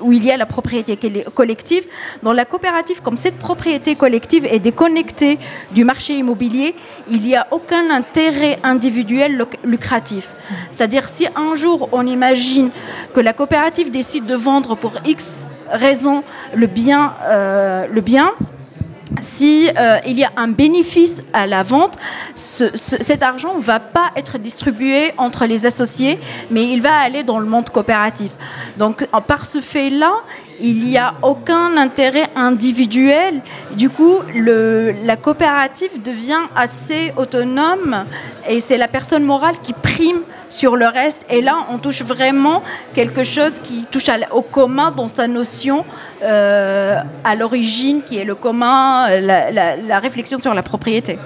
où, il y a la propriété collective, dans la coopérative, comme cette propriété collective est déconnectée du marché immobilier, il n'y a aucun intérêt individuel lucratif. C'est-à-dire si un jour on imagine que la coopérative décide de vendre pour X raison le bien, euh, le bien si euh, il y a un bénéfice à la vente, ce- ce- cet argent ne va pas être distribué entre les associés, mais il va aller dans le monde coopératif. Donc, par ce fait-là, il n'y a aucun intérêt individuel. Du coup, la coopérative devient assez autonome et c'est la personne morale qui prime sur le reste. Et là, on touche vraiment quelque chose qui touche au commun dans sa notion euh, à l'origine, qui est le commun, la, la- la réflexion sur la propriété.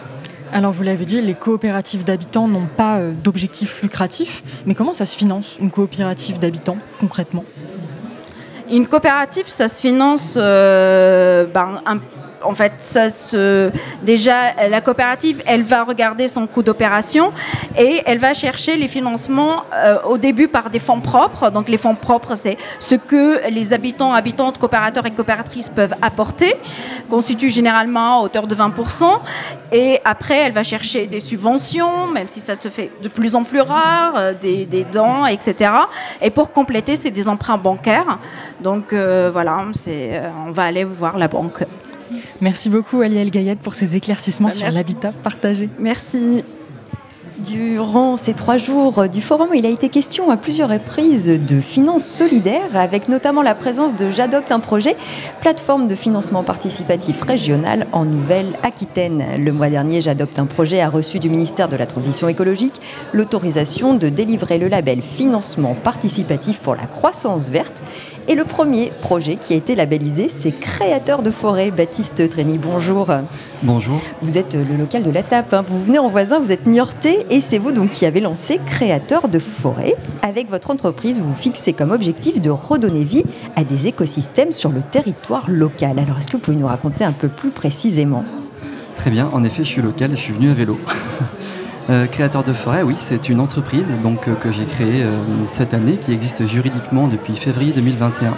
Alors vous l'avez dit, les coopératives d'habitants n'ont pas euh, d'objectif lucratif, mais comment ça se finance une coopérative d'habitants concrètement? Une coopérative, ça se finance, euh, ben, un- en fait, ça se, déjà, la coopérative, elle va regarder son coût d'opération et elle va chercher les financements euh, au début par des fonds propres. Donc les fonds propres, c'est ce que les habitants, habitantes, coopérateurs et coopératrices peuvent apporter, constitue généralement à hauteur de 20%. Et après, elle va chercher des subventions, même si ça se fait de plus en plus rare, euh, des, dons, etc. Et pour compléter, c'est des emprunts bancaires. Donc euh, voilà, on va aller voir la banque. Merci beaucoup Aliel Gaillette pour ces éclaircissements Bah, sur l'habitat partagé. Merci. Durant ces trois jours du forum, il a été question à plusieurs reprises de finances solidaires, avec notamment la présence de J'adopte un projet, plateforme de financement participatif régional en Nouvelle-Aquitaine. Le mois dernier, J'adopte un projet a reçu du ministère de la Transition écologique l'autorisation de délivrer le label financement participatif pour la croissance verte. Et le premier projet qui a été labellisé, c'est Créateur de forêt. Baptiste Trény, bonjour. Bonjour. Vous êtes le local de la TAP. hein. Vous venez en voisin, vous êtes niortais et c'est vous donc qui avez lancé Créateur de forêt. Avec votre entreprise, vous vous fixez comme objectif de redonner vie à des écosystèmes sur le territoire local. Alors, est-ce que vous pouvez nous raconter un peu plus précisément? Très bien, en effet, je suis local et je suis venu à vélo. Euh, créateur de forêt, oui, c'est une entreprise donc, euh, que j'ai créée euh, cette année qui existe juridiquement depuis février 2021.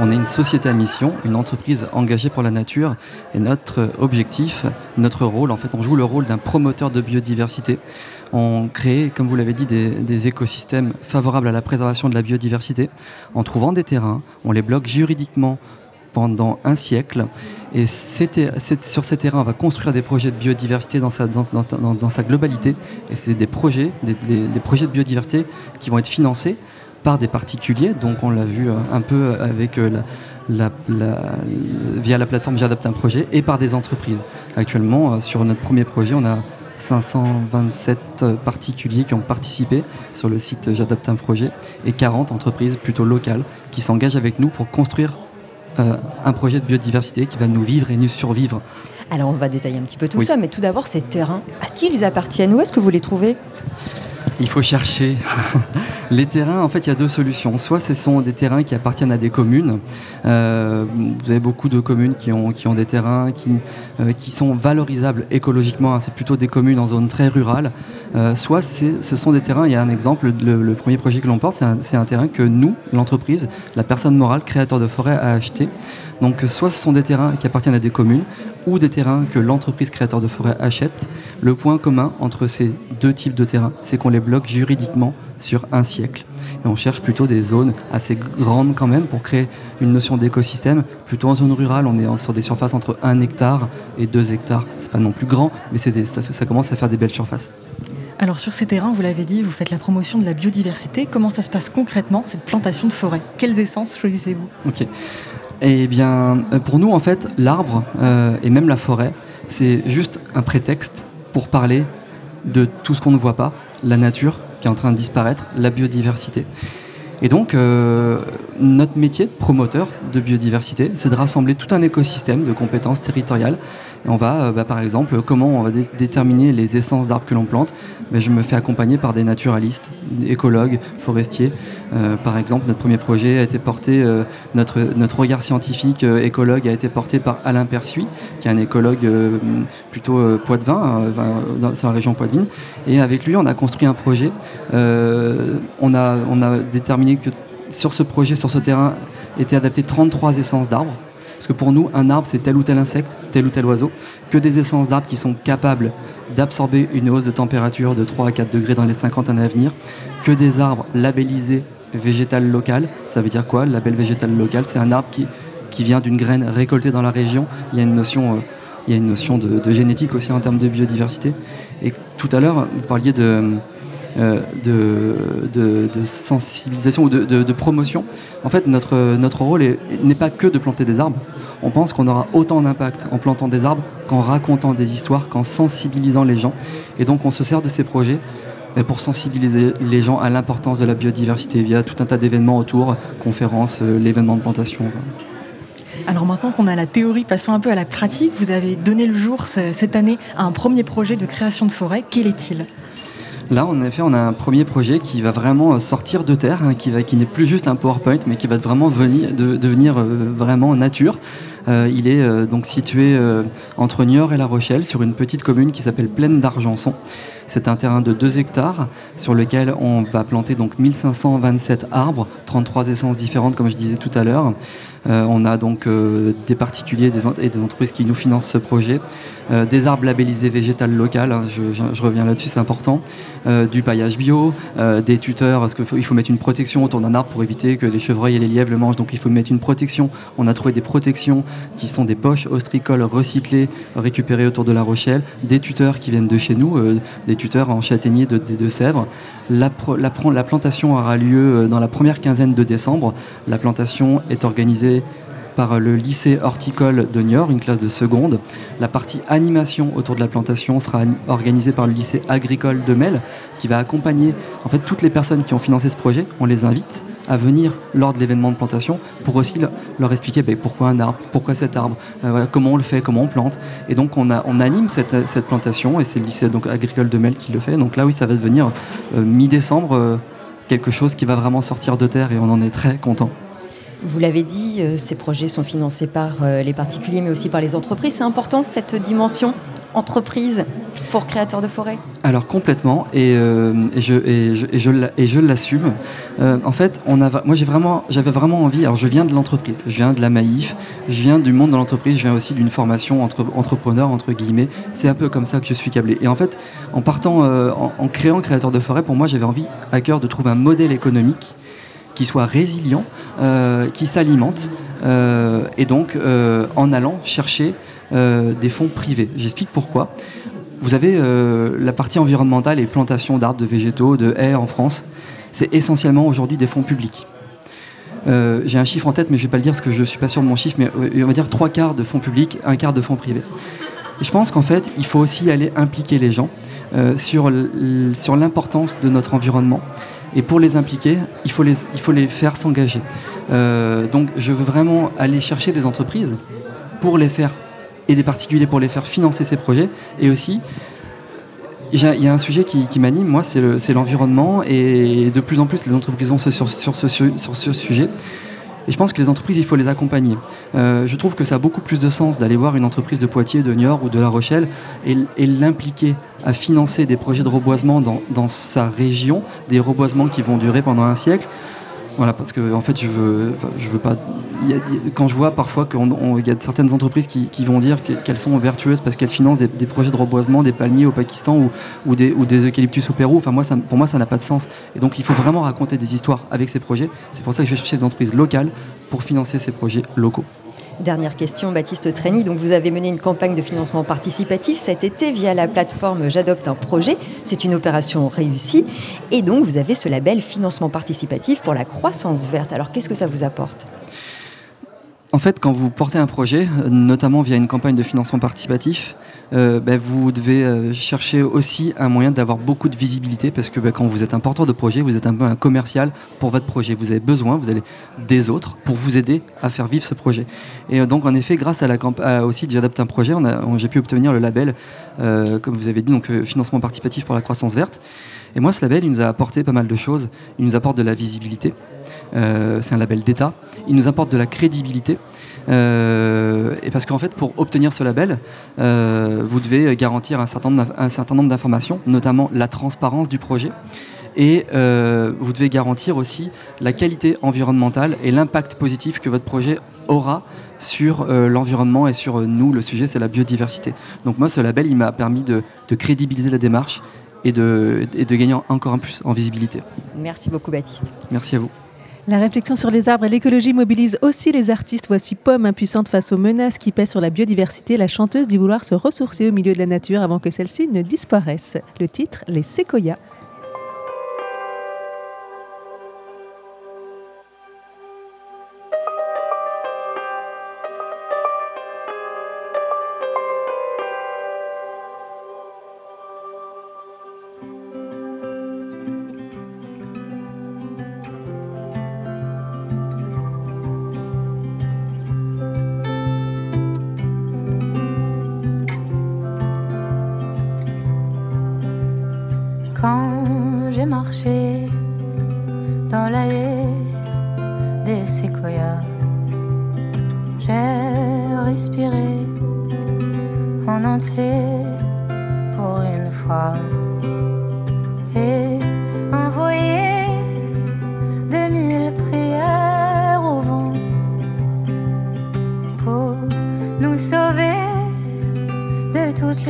On est une société à mission, une entreprise engagée pour la nature et notre objectif, notre rôle, en fait, on joue le rôle d'un promoteur de biodiversité. On crée, comme vous l'avez dit, des, des écosystèmes favorables à la préservation de la biodiversité en trouvant des terrains, on les bloque juridiquement pendant un siècle. Et sur ces terrains, on va construire des projets de biodiversité dans sa, globalité. Et c'est des projets, des, projets de biodiversité qui vont être financés par des particuliers. Donc on l'a vu euh, un peu avec euh, la, via la plateforme J'adopte un projet et par des entreprises. Actuellement, euh, sur notre premier projet, on a 527 euh, particuliers qui ont participé sur le site J'adopte un projet et 40 entreprises plutôt locales qui s'engagent avec nous pour construire euh, un projet de biodiversité qui va nous vivre et nous survivre. Alors, on va détailler un petit peu tout Oui. ça, mais tout d'abord, ces terrains, à qui ils appartiennent? Où est-ce que vous les trouvez? Il faut chercher. Les terrains, en fait, il y a deux solutions. Soit ce sont des terrains qui appartiennent à des communes. Euh, vous avez beaucoup de communes qui ont, qui ont des terrains qui, euh, qui sont valorisables écologiquement. C'est plutôt des communes en zone très rurale. Euh, soit ce sont des terrains, il y a un exemple, le, premier projet que l'on porte, c'est un, terrain que nous, l'entreprise, la personne morale, créateur de forêt, a acheté. Donc euh, soit ce sont des terrains qui appartiennent à des communes ou des terrains que l'entreprise créateur de forêt achète. Le point commun entre ces deux types de terrains, c'est qu'on les bloque juridiquement sur un siècle. Et on cherche plutôt des zones assez grandes quand même pour créer une notion d'écosystème. Plutôt en zone rurale, on est sur des surfaces entre 1 hectare et 2 hectares. C'est pas non plus grand, mais ça commence à faire des belles surfaces. Alors sur ces terrains, vous l'avez dit, vous faites la promotion de la biodiversité. Comment ça se passe concrètement, cette plantation de forêt? Quelles essences choisissez-vous? Ok. Eh bien, euh, pour nous, en fait, l'arbre euh, et même la forêt, c'est juste un prétexte pour parler de tout ce qu'on ne voit pas, la nature qui est en train de disparaître, la biodiversité. Et donc, euh, notre métier de promoteur de biodiversité, c'est de rassembler tout un écosystème de compétences territoriales. On va, euh, bah, par exemple, comment on va dé- déterminer les essences d'arbres que l'on plante? Ben, Je me fais accompagner par des naturalistes, écologues, forestiers. Euh, par exemple, notre premier projet a été porté, euh, notre, regard scientifique écologue a été porté par Alain Persuis, qui est un écologue plutôt Poitevin, enfin, dans, sur la région Poitevine. Et avec lui, on a construit un projet. On, a, on a déterminé que sur ce projet, sur ce terrain, étaient adaptées 33 essences d'arbres. Parce que pour nous, un arbre, c'est tel ou tel insecte, tel ou tel oiseau, que des essences d'arbres qui sont capables d'absorber une hausse de température de 3 à 4 degrés dans les 50 années à venir, que des arbres labellisés végétal local. Ça veut dire quoi Le label végétal local, c'est un arbre qui, qui vient d'une graine récoltée dans la région. Il y a une notion euh, il y a une notion de, de génétique aussi en termes de biodiversité. Et tout à l'heure, vous parliez de, euh, de, sensibilisation ou de, de- promotion. En fait, notre, notre rôle est- n'est pas que de planter des arbres. On pense qu'on aura autant d'impact en plantant des arbres qu'en racontant des histoires, qu'en sensibilisant les gens. Et donc, on se sert de ces projets euh, pour sensibiliser les gens à l'importance de la biodiversité via tout un tas d'événements autour, conférences, euh, l'événement de plantation. Alors maintenant qu'on a la théorie, passons un peu à la pratique. Vous avez donné le jour ce- cette année à un premier projet de création de forêt. Quel est-il? Là, en effet, on a un premier projet qui va vraiment euh, sortir de terre, hein, qui, n'est plus juste un PowerPoint, mais qui va vraiment venir, de- devenir euh, vraiment nature. Euh, il est donc situé entre Niort et La Rochelle, sur une petite commune qui s'appelle Plaine d'Argenson. C'est un terrain de 2 hectares sur lequel on va planter donc 1527 arbres, 33 essences différentes, comme je disais tout à l'heure. On a donc des particuliers et des entreprises qui nous financent ce projet, des arbres labellisés végétal local, hein, je reviens là-dessus, c'est important, Euh, du paillage bio, euh, des tuteurs, parce qu'il faut, mettre une protection autour d'un arbre pour éviter que les chevreuils et les lièvres le mangent, donc il faut mettre une protection. On a trouvé des protections qui sont des poches ostricoles recyclées, récupérées autour de La Rochelle, des tuteurs qui viennent de chez nous, euh, des tuteurs en châtaignier de, des Deux-Sèvres. La, plantation aura lieu dans la première quinzaine de décembre. La plantation est organisée par le lycée horticole de Niort, une classe de seconde. La partie animation autour de la plantation sera ani- organisée par le lycée agricole de Mel, qui va accompagner en fait toutes les personnes qui ont financé ce projet. On les invite à venir lors de l'événement de plantation pour aussi leur, expliquer ben, pourquoi un arbre, pourquoi cet arbre, euh, comment on le fait, comment on plante. Et donc on, anime cette, plantation et c'est le lycée agricole de Mel qui le fait. Donc là oui, ça va devenir euh, mi-décembre euh, quelque chose qui va vraiment sortir de terre et on en est très content. Vous l'avez dit, euh, ces projets sont financés par euh, les particuliers, mais aussi par les entreprises. C'est important cette dimension entreprise pour créateurs de forêt Alors complètement, et, euh, je, et l'assume. En fait, moi j'avais vraiment envie. Alors je viens de l'entreprise, je viens de la Maïf, je viens du monde de l'entreprise, je viens aussi d'une formation entre entrepreneur entre guillemets. C'est un peu comme ça que je suis câblé. Et en fait, en partant, en, créant créateur de forêt, pour moi j'avais envie à cœur de trouver un modèle économique qui soit résilient, euh, qui s'alimente, euh, et donc euh, en allant chercher des fonds privés. J'explique pourquoi. Vous avez la partie environnementale et plantation d'arbres, de végétaux, de haies en France. C'est essentiellement aujourd'hui des fonds publics. J'ai un chiffre en tête, mais je ne vais pas le dire parce que je ne suis pas sûr de mon chiffre, mais on va dire trois quarts de fonds publics, un quart de fonds privés. Je pense qu'en fait, il faut aussi aller impliquer les gens sur l'importance de notre environnement. Et pour les impliquer, il faut les, il faut les faire s'engager. Euh, donc je veux vraiment aller chercher des entreprises pour les faire, et des particuliers pour les faire financer ces projets. Et aussi, il y a un sujet qui, m'anime, moi, c'est le- c'est l'environnement. Et de plus en plus, les entreprises vont sur, ce, su- sur ce sujet. Et je pense que les entreprises, il faut les accompagner. Euh, je trouve que ça a beaucoup plus de sens d'aller voir une entreprise de Poitiers, de Niort ou de La Rochelle et, l'impliquer à financer des projets de reboisement dans sa région, des reboisements qui vont durer pendant un siècle. Voilà, parce que en fait, je veux, je veux pas. quand je vois parfois qu'il y a certaines entreprises qui, vont dire que- qu'elles sont vertueuses parce qu'elles financent des, projets de reboisement, des palmiers au Pakistan ou, des, eucalyptus au Pérou. Enfin, moi, pour moi, ça n'a pas de sens. Et donc, il faut vraiment raconter des histoires avec ces projets. C'est pour ça que je vais chercher des entreprises locales pour financer ces projets locaux. Dernière question, Baptiste Trény. Donc, vous avez mené une campagne de financement participatif cet été via la plateforme J'adopte un projet. C'est une opération réussie. Et donc, vous avez ce label financement participatif pour la croissance verte. Alors, qu'est-ce que ça vous apporte? En fait, quand vous portez un projet, euh, notamment via une campagne de financement participatif, euh, ben, vous devez euh, chercher aussi un moyen d'avoir beaucoup de visibilité parce que ben, quand vous êtes un porteur de projet, vous êtes un peu un commercial pour votre projet. Vous avez besoin, vous allez des autres pour vous aider à faire vivre ce projet. Et donc, en effet, grâce à la camp- à aussi J'adopte un projet, j'ai pu obtenir le label, comme vous avez dit, donc financement participatif pour la croissance verte. Et moi, ce label, il nous a apporté pas mal de choses. Il nous apporte de la visibilité. Euh, c'est un label d'État. Il nous apporte de la crédibilité. Euh, et parce qu'en fait, pour obtenir ce label, euh, vous devez garantir un certain nombre d'informations, notamment la transparence du projet. Et euh, vous devez garantir aussi la qualité environnementale et l'impact positif que votre projet aura sur l'environnement et sur nous. Le sujet, c'est la biodiversité. Donc moi, ce label, il m'a permis de, de crédibiliser la démarche et de, et de gagner encore un plus en visibilité. Merci beaucoup, Baptiste. Merci à vous. La réflexion sur les arbres et l'écologie mobilise aussi les artistes. Voici Pomme, impuissante face aux menaces qui pèsent sur la biodiversité. La chanteuse dit vouloir se ressourcer au milieu de la nature avant que celle-ci ne disparaisse. Le titre, Les séquoias.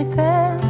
De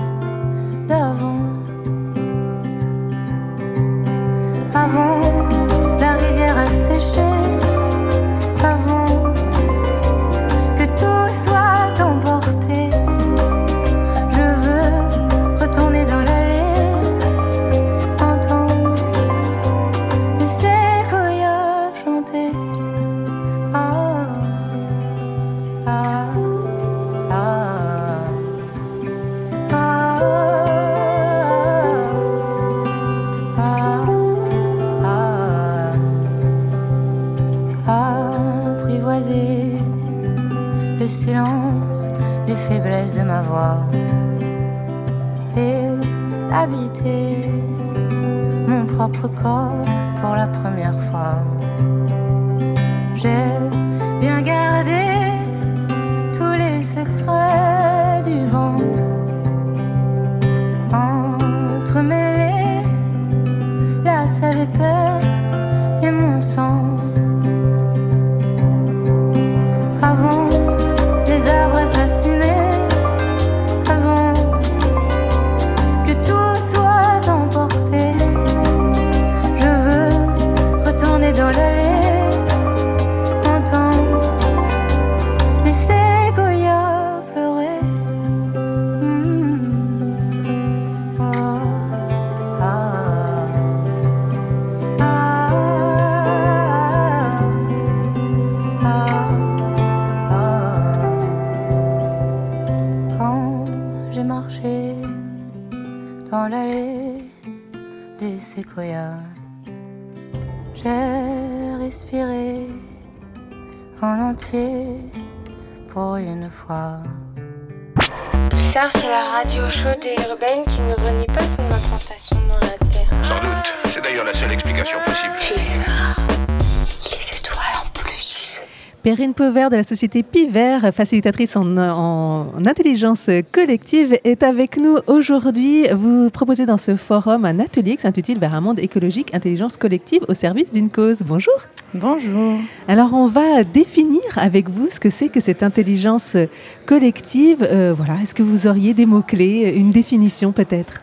De la société Piver, facilitatrice en, en intelligence collective, est avec nous aujourd'hui. Vous proposez dans ce forum un atelier qui s'intitule Vers un monde écologique, intelligence collective au service d'une cause. Bonjour. Bonjour. Alors on va définir avec vous ce que c'est que cette intelligence collective. Euh, voilà, est-ce que vous auriez des mots-clés, une définition peut-être?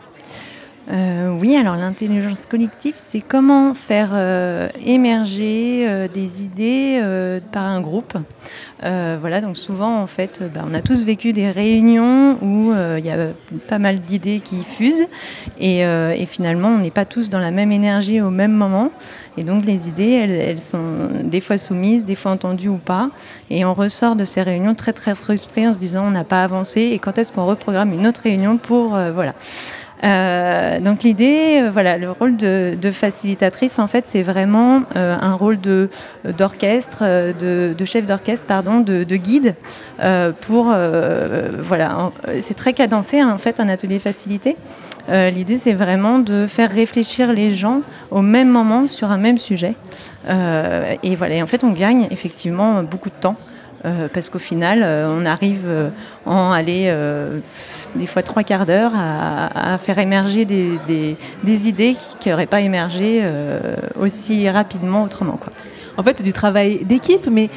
Euh, oui, alors l'intelligence collective, c'est comment faire euh, émerger euh, des idées par un groupe. Voilà, donc souvent, en fait, bah, on a tous vécu des réunions où il y a pas mal d'idées qui fusent et, finalement, on n'est pas tous dans la même énergie au même moment. Et donc, les idées, elles, sont des fois soumises, des fois entendues ou pas. Et on ressort de ces réunions très, très frustrés en se disant on n'a pas avancé et quand est-ce qu'on reprogramme une autre réunion pour. voilà. Euh, donc l'idée, euh, voilà, le rôle de, facilitatrice, en fait, c'est vraiment euh, un rôle de d'orchestre, de, chef d'orchestre, pardon, de, de guide pour, voilà, c'est très cadencé hein, en fait un atelier facilité. L'idée, c'est vraiment de faire réfléchir les gens au même moment sur un même sujet. Et voilà, et en fait, on gagne effectivement beaucoup de temps. Euh, parce qu'au final, euh, on arrive euh, en aller des fois trois quarts d'heure à, faire émerger des, idées qui n'auraient pas émergé aussi rapidement autrement. En fait, c'est du travail d'équipe, mais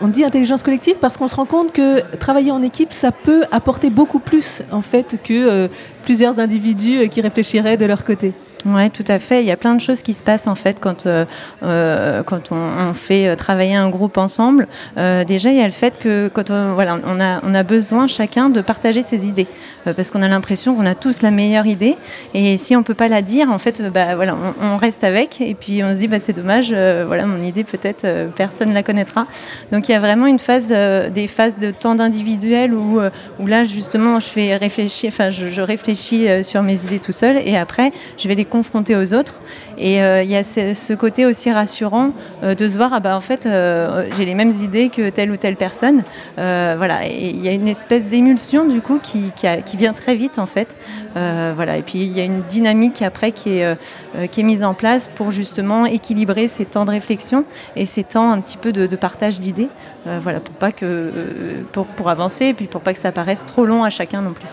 on dit intelligence collective parce qu'on se rend compte que travailler en équipe, ça peut apporter beaucoup plus en fait que plusieurs individus qui réfléchiraient de leur côté. Oui, tout à fait. Il y a plein de choses qui se passent en fait quand, euh, euh, quand on, fait euh, travailler un groupe ensemble. Déjà, il y a le fait que quand on, voilà, on, a, on a besoin chacun de partager ses idées parce qu'on a l'impression qu'on a tous la meilleure idée et si on peut pas la dire, en fait, bah, voilà, on, reste avec et puis on se dit bah, c'est dommage, voilà, mon idée peut-être personne la connaîtra. Donc il y a vraiment une phase, des phases de temps d'individuel où, où là justement je fais réfléchir, je, réfléchis sur mes idées tout seul et après je vais les confronter aux autres. Et euh, il y a ce, côté aussi rassurant euh, de se voir, ah bah en fait, euh, j'ai les mêmes idées que telle ou telle personne. Voilà, et il y a une espèce d'émulsion du coup qui, qui, vient très vite en fait. Voilà, et puis il y a une dynamique après qui est, qui est mise en place pour justement équilibrer ces temps de réflexion et ces temps un petit peu de, partage d'idées. Voilà, pour pas que pour, pour avancer et puis pour pas que ça paraisse trop long à chacun non plus.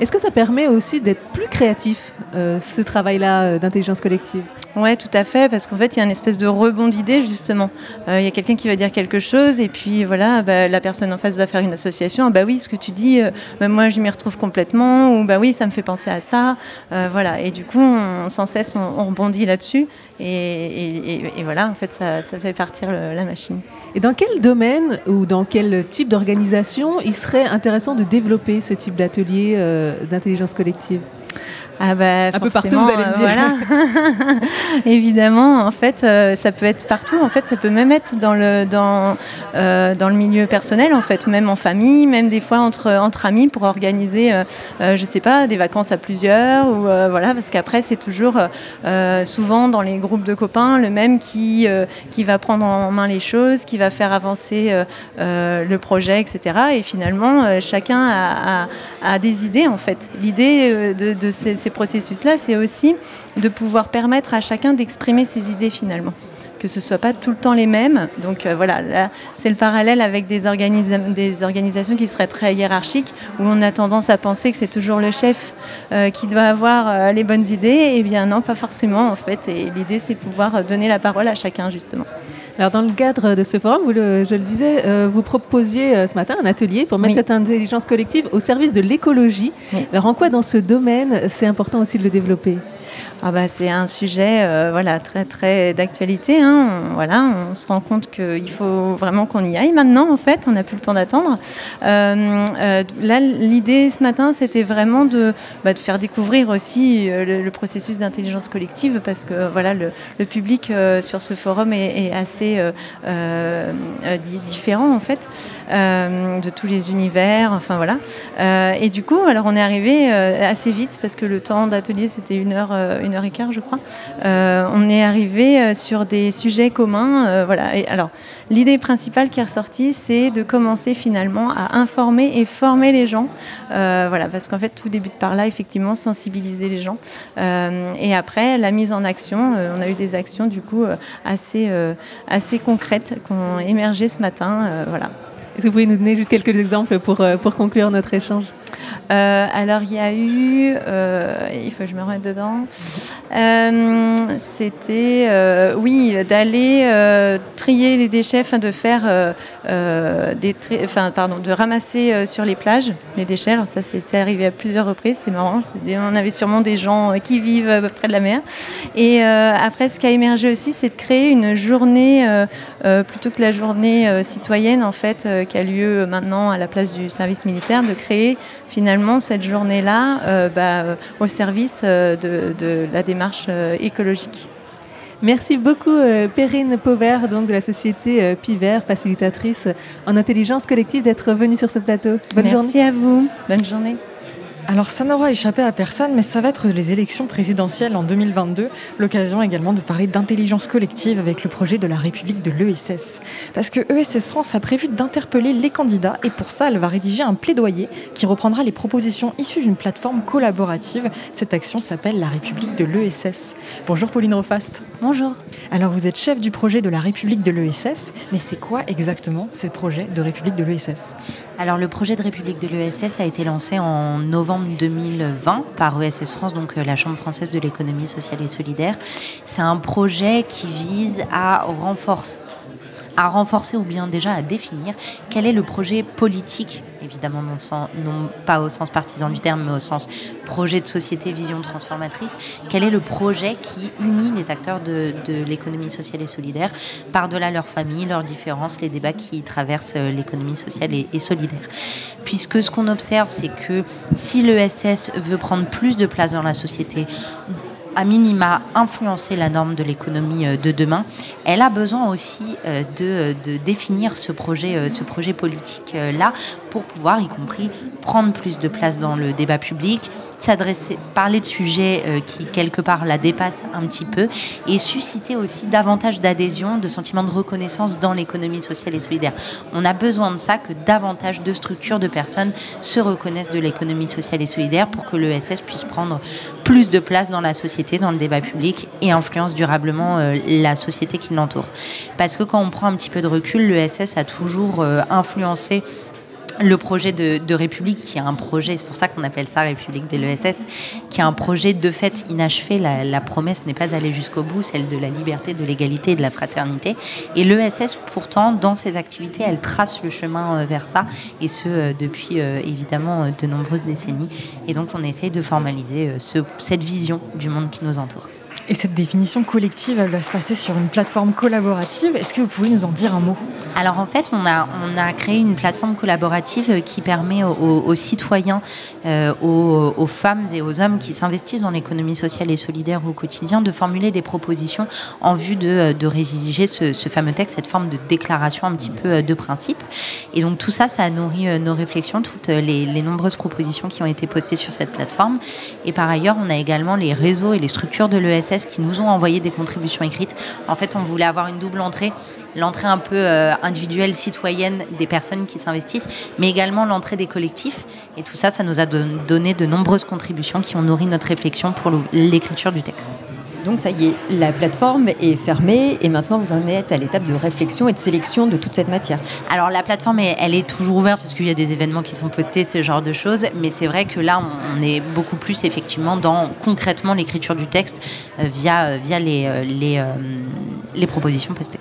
Est-ce que ça permet aussi d'être plus créatif, euh, ce travail-là euh, d'intelligence collective? Ouais, tout à fait, parce qu'en fait, il y a une espèce de rebond d'idées, justement. Euh, Il y a quelqu'un qui va dire quelque chose, et puis voilà, bah, la personne en face va faire une association. Ah, bah oui, ce que tu dis, bah, moi, je m'y retrouve complètement, ou bah oui, ça me fait penser à ça. Voilà, et du coup, on, sans cesse, on, on rebondit là-dessus, et, voilà, en fait, ça, fait partir la machine. Et dans quel domaine ou dans quel type d'organisation il serait intéressant de développer ce type d'atelier euh, d'intelligence collective? Ah bah, Un peu partout, vous allez me euh, dire. voilà. Évidemment, en fait, euh, ça peut être partout. En fait, ça peut même être dans le dans euh, dans le milieu personnel, en fait, même en famille, même des fois entre entre amis pour organiser, euh, euh, je sais pas, des vacances à plusieurs ou euh, voilà, parce qu'après c'est toujours euh, souvent dans les groupes de copains le même qui euh, qui va prendre en main les choses, qui va faire avancer euh, euh, le projet, etc. Et finalement, euh, chacun a, a- a des idées en fait. L'idée euh, de, de ces, ces processus-là, c'est aussi de pouvoir permettre à chacun d'exprimer ses idées finalement que ce soit pas tout le temps les mêmes. Donc euh, voilà, là, c'est le parallèle avec des, des organisations qui seraient très hiérarchiques, où on a tendance à penser que c'est toujours le chef euh, qui doit avoir euh, les bonnes idées. Eh bien non, pas forcément en fait. Et l'idée, c'est pouvoir donner la parole à chacun justement. Alors, dans le cadre de ce forum, vous le- je le disais, euh, vous proposiez euh, ce matin un atelier pour mettre Oui. cette intelligence collective au service de l'écologie. Alors, en quoi dans ce domaine, c'est important aussi de le développer? Ah bah, c'est un sujet euh, voilà, très, très d'actualité. hein. On, voilà, on se rend compte qu'il faut vraiment qu'on y aille maintenant, en fait. On n'a plus le temps d'attendre. Euh, euh, l'idée ce matin, c'était vraiment de, bah, faire découvrir aussi le, processus d'intelligence collective parce que voilà, le, public sur ce forum est, assez di- différent, en fait, de tous les univers. Enfin, voilà. Et du coup, alors on est arrivé assez vite parce que le temps d'atelier c'était une heure, et quart, je crois. Euh, on est arrivé euh, sur des sujets communs. euh, voilà. Alors, l'idée principale qui est ressortie, c'est de commencer finalement à informer et former les gens. Voilà, parce qu'en fait, tout débute par là, effectivement, sensibiliser les gens. Et après, la mise en action. on a eu des actions du coup assez, assez concrètes qui ont émergé ce matin. voilà. Est-ce que vous pouvez nous donner juste quelques exemples pour, euh, conclure notre échange? Euh, alors il y a eu, euh, il faut que je me remette dedans. C'était, oui, d'aller trier les déchets, de faire des, enfin pardon, de ramasser sur les plages les déchets. Alors ça c'est arrivé à plusieurs reprises, c'est marrant. on avait sûrement des gens qui vivent près de la mer. Et après, ce qui a émergé aussi, c'est de créer une journée plutôt que la journée euh, citoyenne en fait euh, qui a lieu maintenant à la place du service militaire, de créer finalement cette journée-là euh, bah, euh, au service euh, de, de la démarche euh, écologique. Merci beaucoup, euh, Perrine Pauvert, donc de la société euh, Piver, facilitatrice en intelligence collective, d'être venue sur ce plateau. Bonne Merci journée. à vous. Bonne journée. Alors ça n'aura échappé à personne, mais ça va être les élections présidentielles en 2022, l'occasion également de parler d'intelligence collective avec le projet de la République de l'ESS. Parce que ESS France a prévu d'interpeller les candidats et pour ça elle va rédiger un plaidoyer qui reprendra les propositions issues d'une plateforme collaborative. Cette action s'appelle la République de l'ESS. Bonjour Pauline Rofast. Bonjour. Alors vous êtes chef du projet de la République de l'ESS, mais c'est quoi exactement ce projet de République de l'ESS Alors le projet de République de l'ESS a été lancé en novembre 2020 par ESS France, donc euh, la Chambre française de l'économie sociale et solidaire. C'est un projet qui vise à renforcer à renforcer ou bien déjà à définir quel est le projet politique évidemment non, pas au sens partisan du terme, mais au sens projet de société, vision transformatrice. Quel est le projet qui unit les acteurs de, de l'économie sociale et solidaire par-delà leur famille, leurs différences, les débats qui traversent euh, l'économie sociale et, et solidaire? Puisque ce qu'on observe, c'est que si l'ESS veut prendre plus de place dans la société, à minima influencer la norme de l'économie euh, de demain, elle a besoin aussi euh, de, de définir ce projet, ce projet politique-là pour pouvoir, y compris, prendre plus de place dans le débat public, s'adresser, parler de sujets euh, qui, quelque part, la dépassent un petit peu et susciter aussi davantage d'adhésion, de sentiments de reconnaissance dans l'économie sociale et solidaire. On a besoin de ça, que davantage de structures, de personnes se reconnaissent de l'économie sociale et solidaire pour que l'ESS puisse prendre plus de place dans la société, dans le débat public et influence durablement euh, la société qui l'entoure. Parce que quand on prend un petit peu de recul, l'ESS a toujours euh, influencé le projet de, République, qui est un projet, c'est pour ça qu'on appelle ça République de l'ESS, qui est un projet de fait inachevé. La, promesse n'est pas allée jusqu'au bout, celle de la liberté, de l'égalité et de la fraternité. Et l'ESS, pourtant, dans ses activités, elle trace le chemin euh, vers ça, et ce, euh, depuis euh, évidemment de nombreuses décennies. Et donc, on essaye de formaliser ce, cette vision du monde qui nous entoure. Et cette définition collective, elle va se passer sur une plateforme collaborative. Est-ce que vous pouvez nous en dire un mot? Alors en fait, on a, on a créé une plateforme collaborative qui permet aux, citoyens, euh, aux, femmes et aux hommes qui s'investissent dans l'économie sociale et solidaire au quotidien de formuler des propositions en vue de, de rédiger ce, fameux texte, cette forme de déclaration un petit peu de principe. Et donc tout ça, ça a nourri euh, nos réflexions, toutes les, les nombreuses propositions qui ont été postées sur cette plateforme. Et par ailleurs, on a également les réseaux et les structures de l'ESS qui nous ont envoyé des contributions écrites. En fait, on voulait avoir une double entrée l'entrée un peu euh, individuelle, citoyenne des personnes qui s'investissent, mais également l'entrée des collectifs. Et tout ça, ça nous a don donné de nombreuses contributions qui ont nourri notre réflexion pour l'écriture du texte. Donc ça y est, la plateforme est fermée et maintenant vous en êtes à l'étape de réflexion et de sélection de toute cette matière. Alors la plateforme, elle est toujours ouverte parce qu'il y a des événements qui sont postés, ce genre de choses, mais c'est vrai que là, on est beaucoup plus effectivement dans concrètement l'écriture du texte euh, via, via les, euh, les, euh, les propositions postées.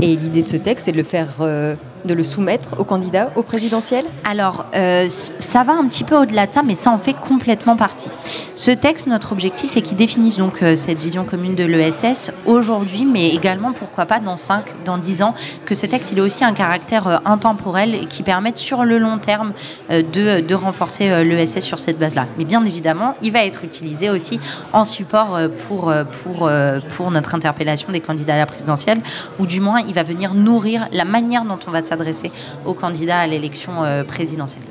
Et l'idée de ce texte, c'est de le faire, euh, de le soumettre aux candidats au présidentiel Alors, euh, ça va un petit peu au-delà de ça, mais ça en fait complètement partie. Ce texte, notre objectif, c'est qu'il définisse donc euh, cette vision commune de l'ESS aujourd'hui, mais également, pourquoi pas, dans 5, dans 10 ans, que ce texte, il a aussi un caractère euh, intemporel qui permette sur le long terme de, de, renforcer l'ESS sur cette base-là. Mais bien évidemment, il va être utilisé aussi en support pour, pour, pour notre interpellation des candidats à la présidentielle, ou du moins, il va venir nourrir la manière dont on va s'adresser aux candidats à l'élection présidentielle.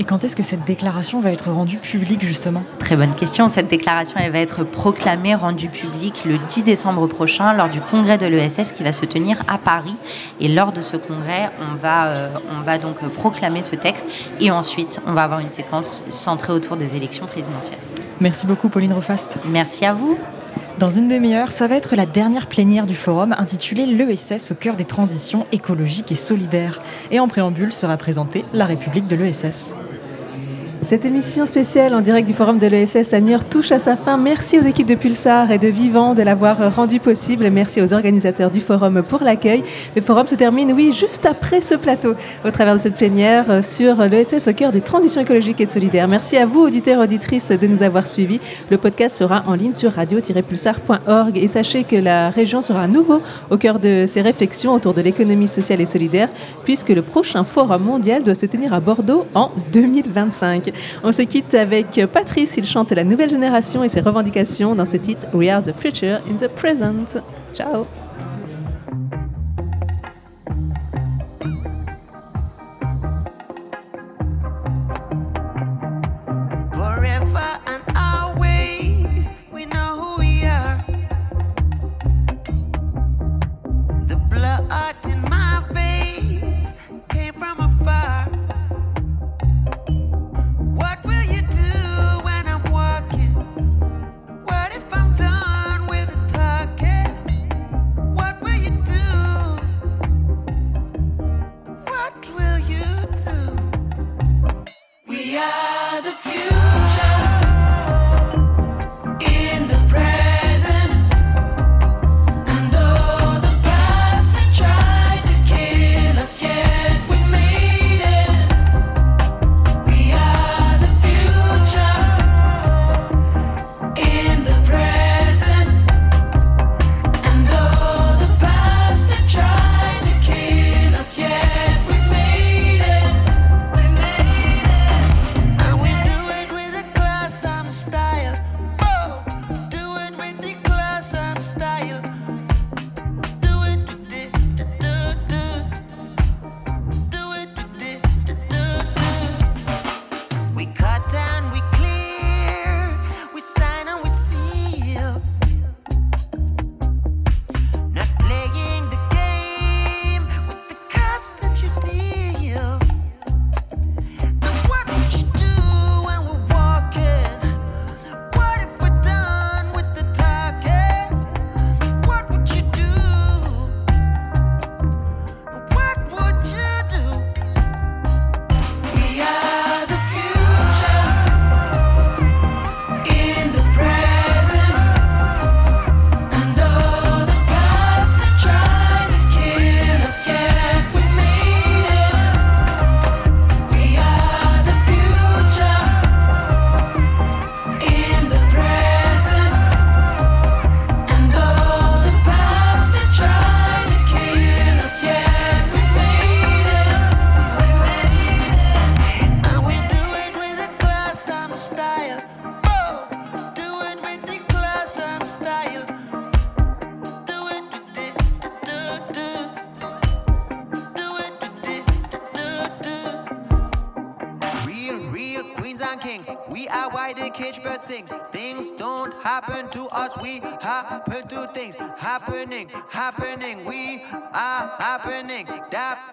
Et quand est-ce que cette déclaration va être rendue publique justement? Très bonne question. Cette déclaration, elle va être proclamée, rendue publique le 10 décembre prochain lors du congrès de l'ESS qui va se tenir à Paris. Et lors de ce congrès, on va, euh, on va donc proclamer ce texte et ensuite on va avoir une séquence centrée autour des élections présidentielles. Merci beaucoup Pauline Refast. Merci à vous. Dans une demi-heure, ça va être la dernière plénière du forum intitulée L'ESS au cœur des transitions écologiques et solidaires. Et en préambule sera présentée la République de l'ESS. Cette émission spéciale en direct du Forum de l'ESS à touche à sa fin. Merci aux équipes de Pulsar et de Vivant de l'avoir rendu possible. Merci aux organisateurs du Forum pour l'accueil. Le Forum se termine, oui, juste après ce plateau, au travers de cette plénière sur l'ESS au cœur des transitions écologiques et solidaires. Merci à vous, auditeurs auditrices, de nous avoir suivis. Le podcast sera en ligne sur radio-pulsar.org et sachez que la région sera à nouveau au cœur de ses réflexions autour de l'économie sociale et solidaire, puisque le prochain Forum mondial doit se tenir à Bordeaux en 2025. On se quitte avec Patrice, il chante la nouvelle génération et ses revendications dans ce titre We are the future in the present. Ciao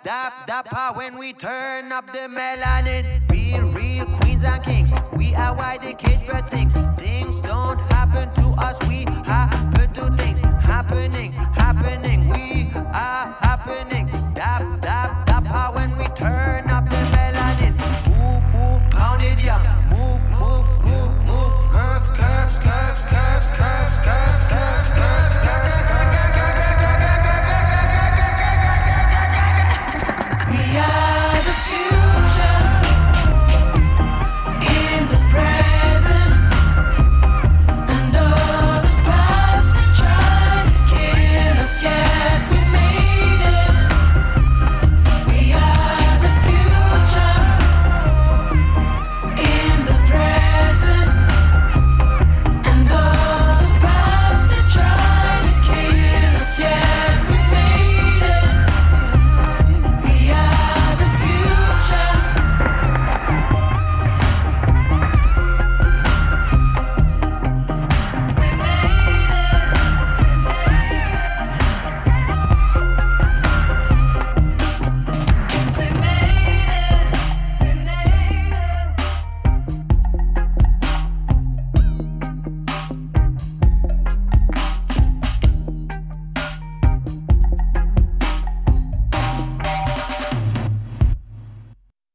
Dap, dap, dap, when we turn up the melanin. Real, real queens and kings. We are why the cage bird sings. Things don't happen to us,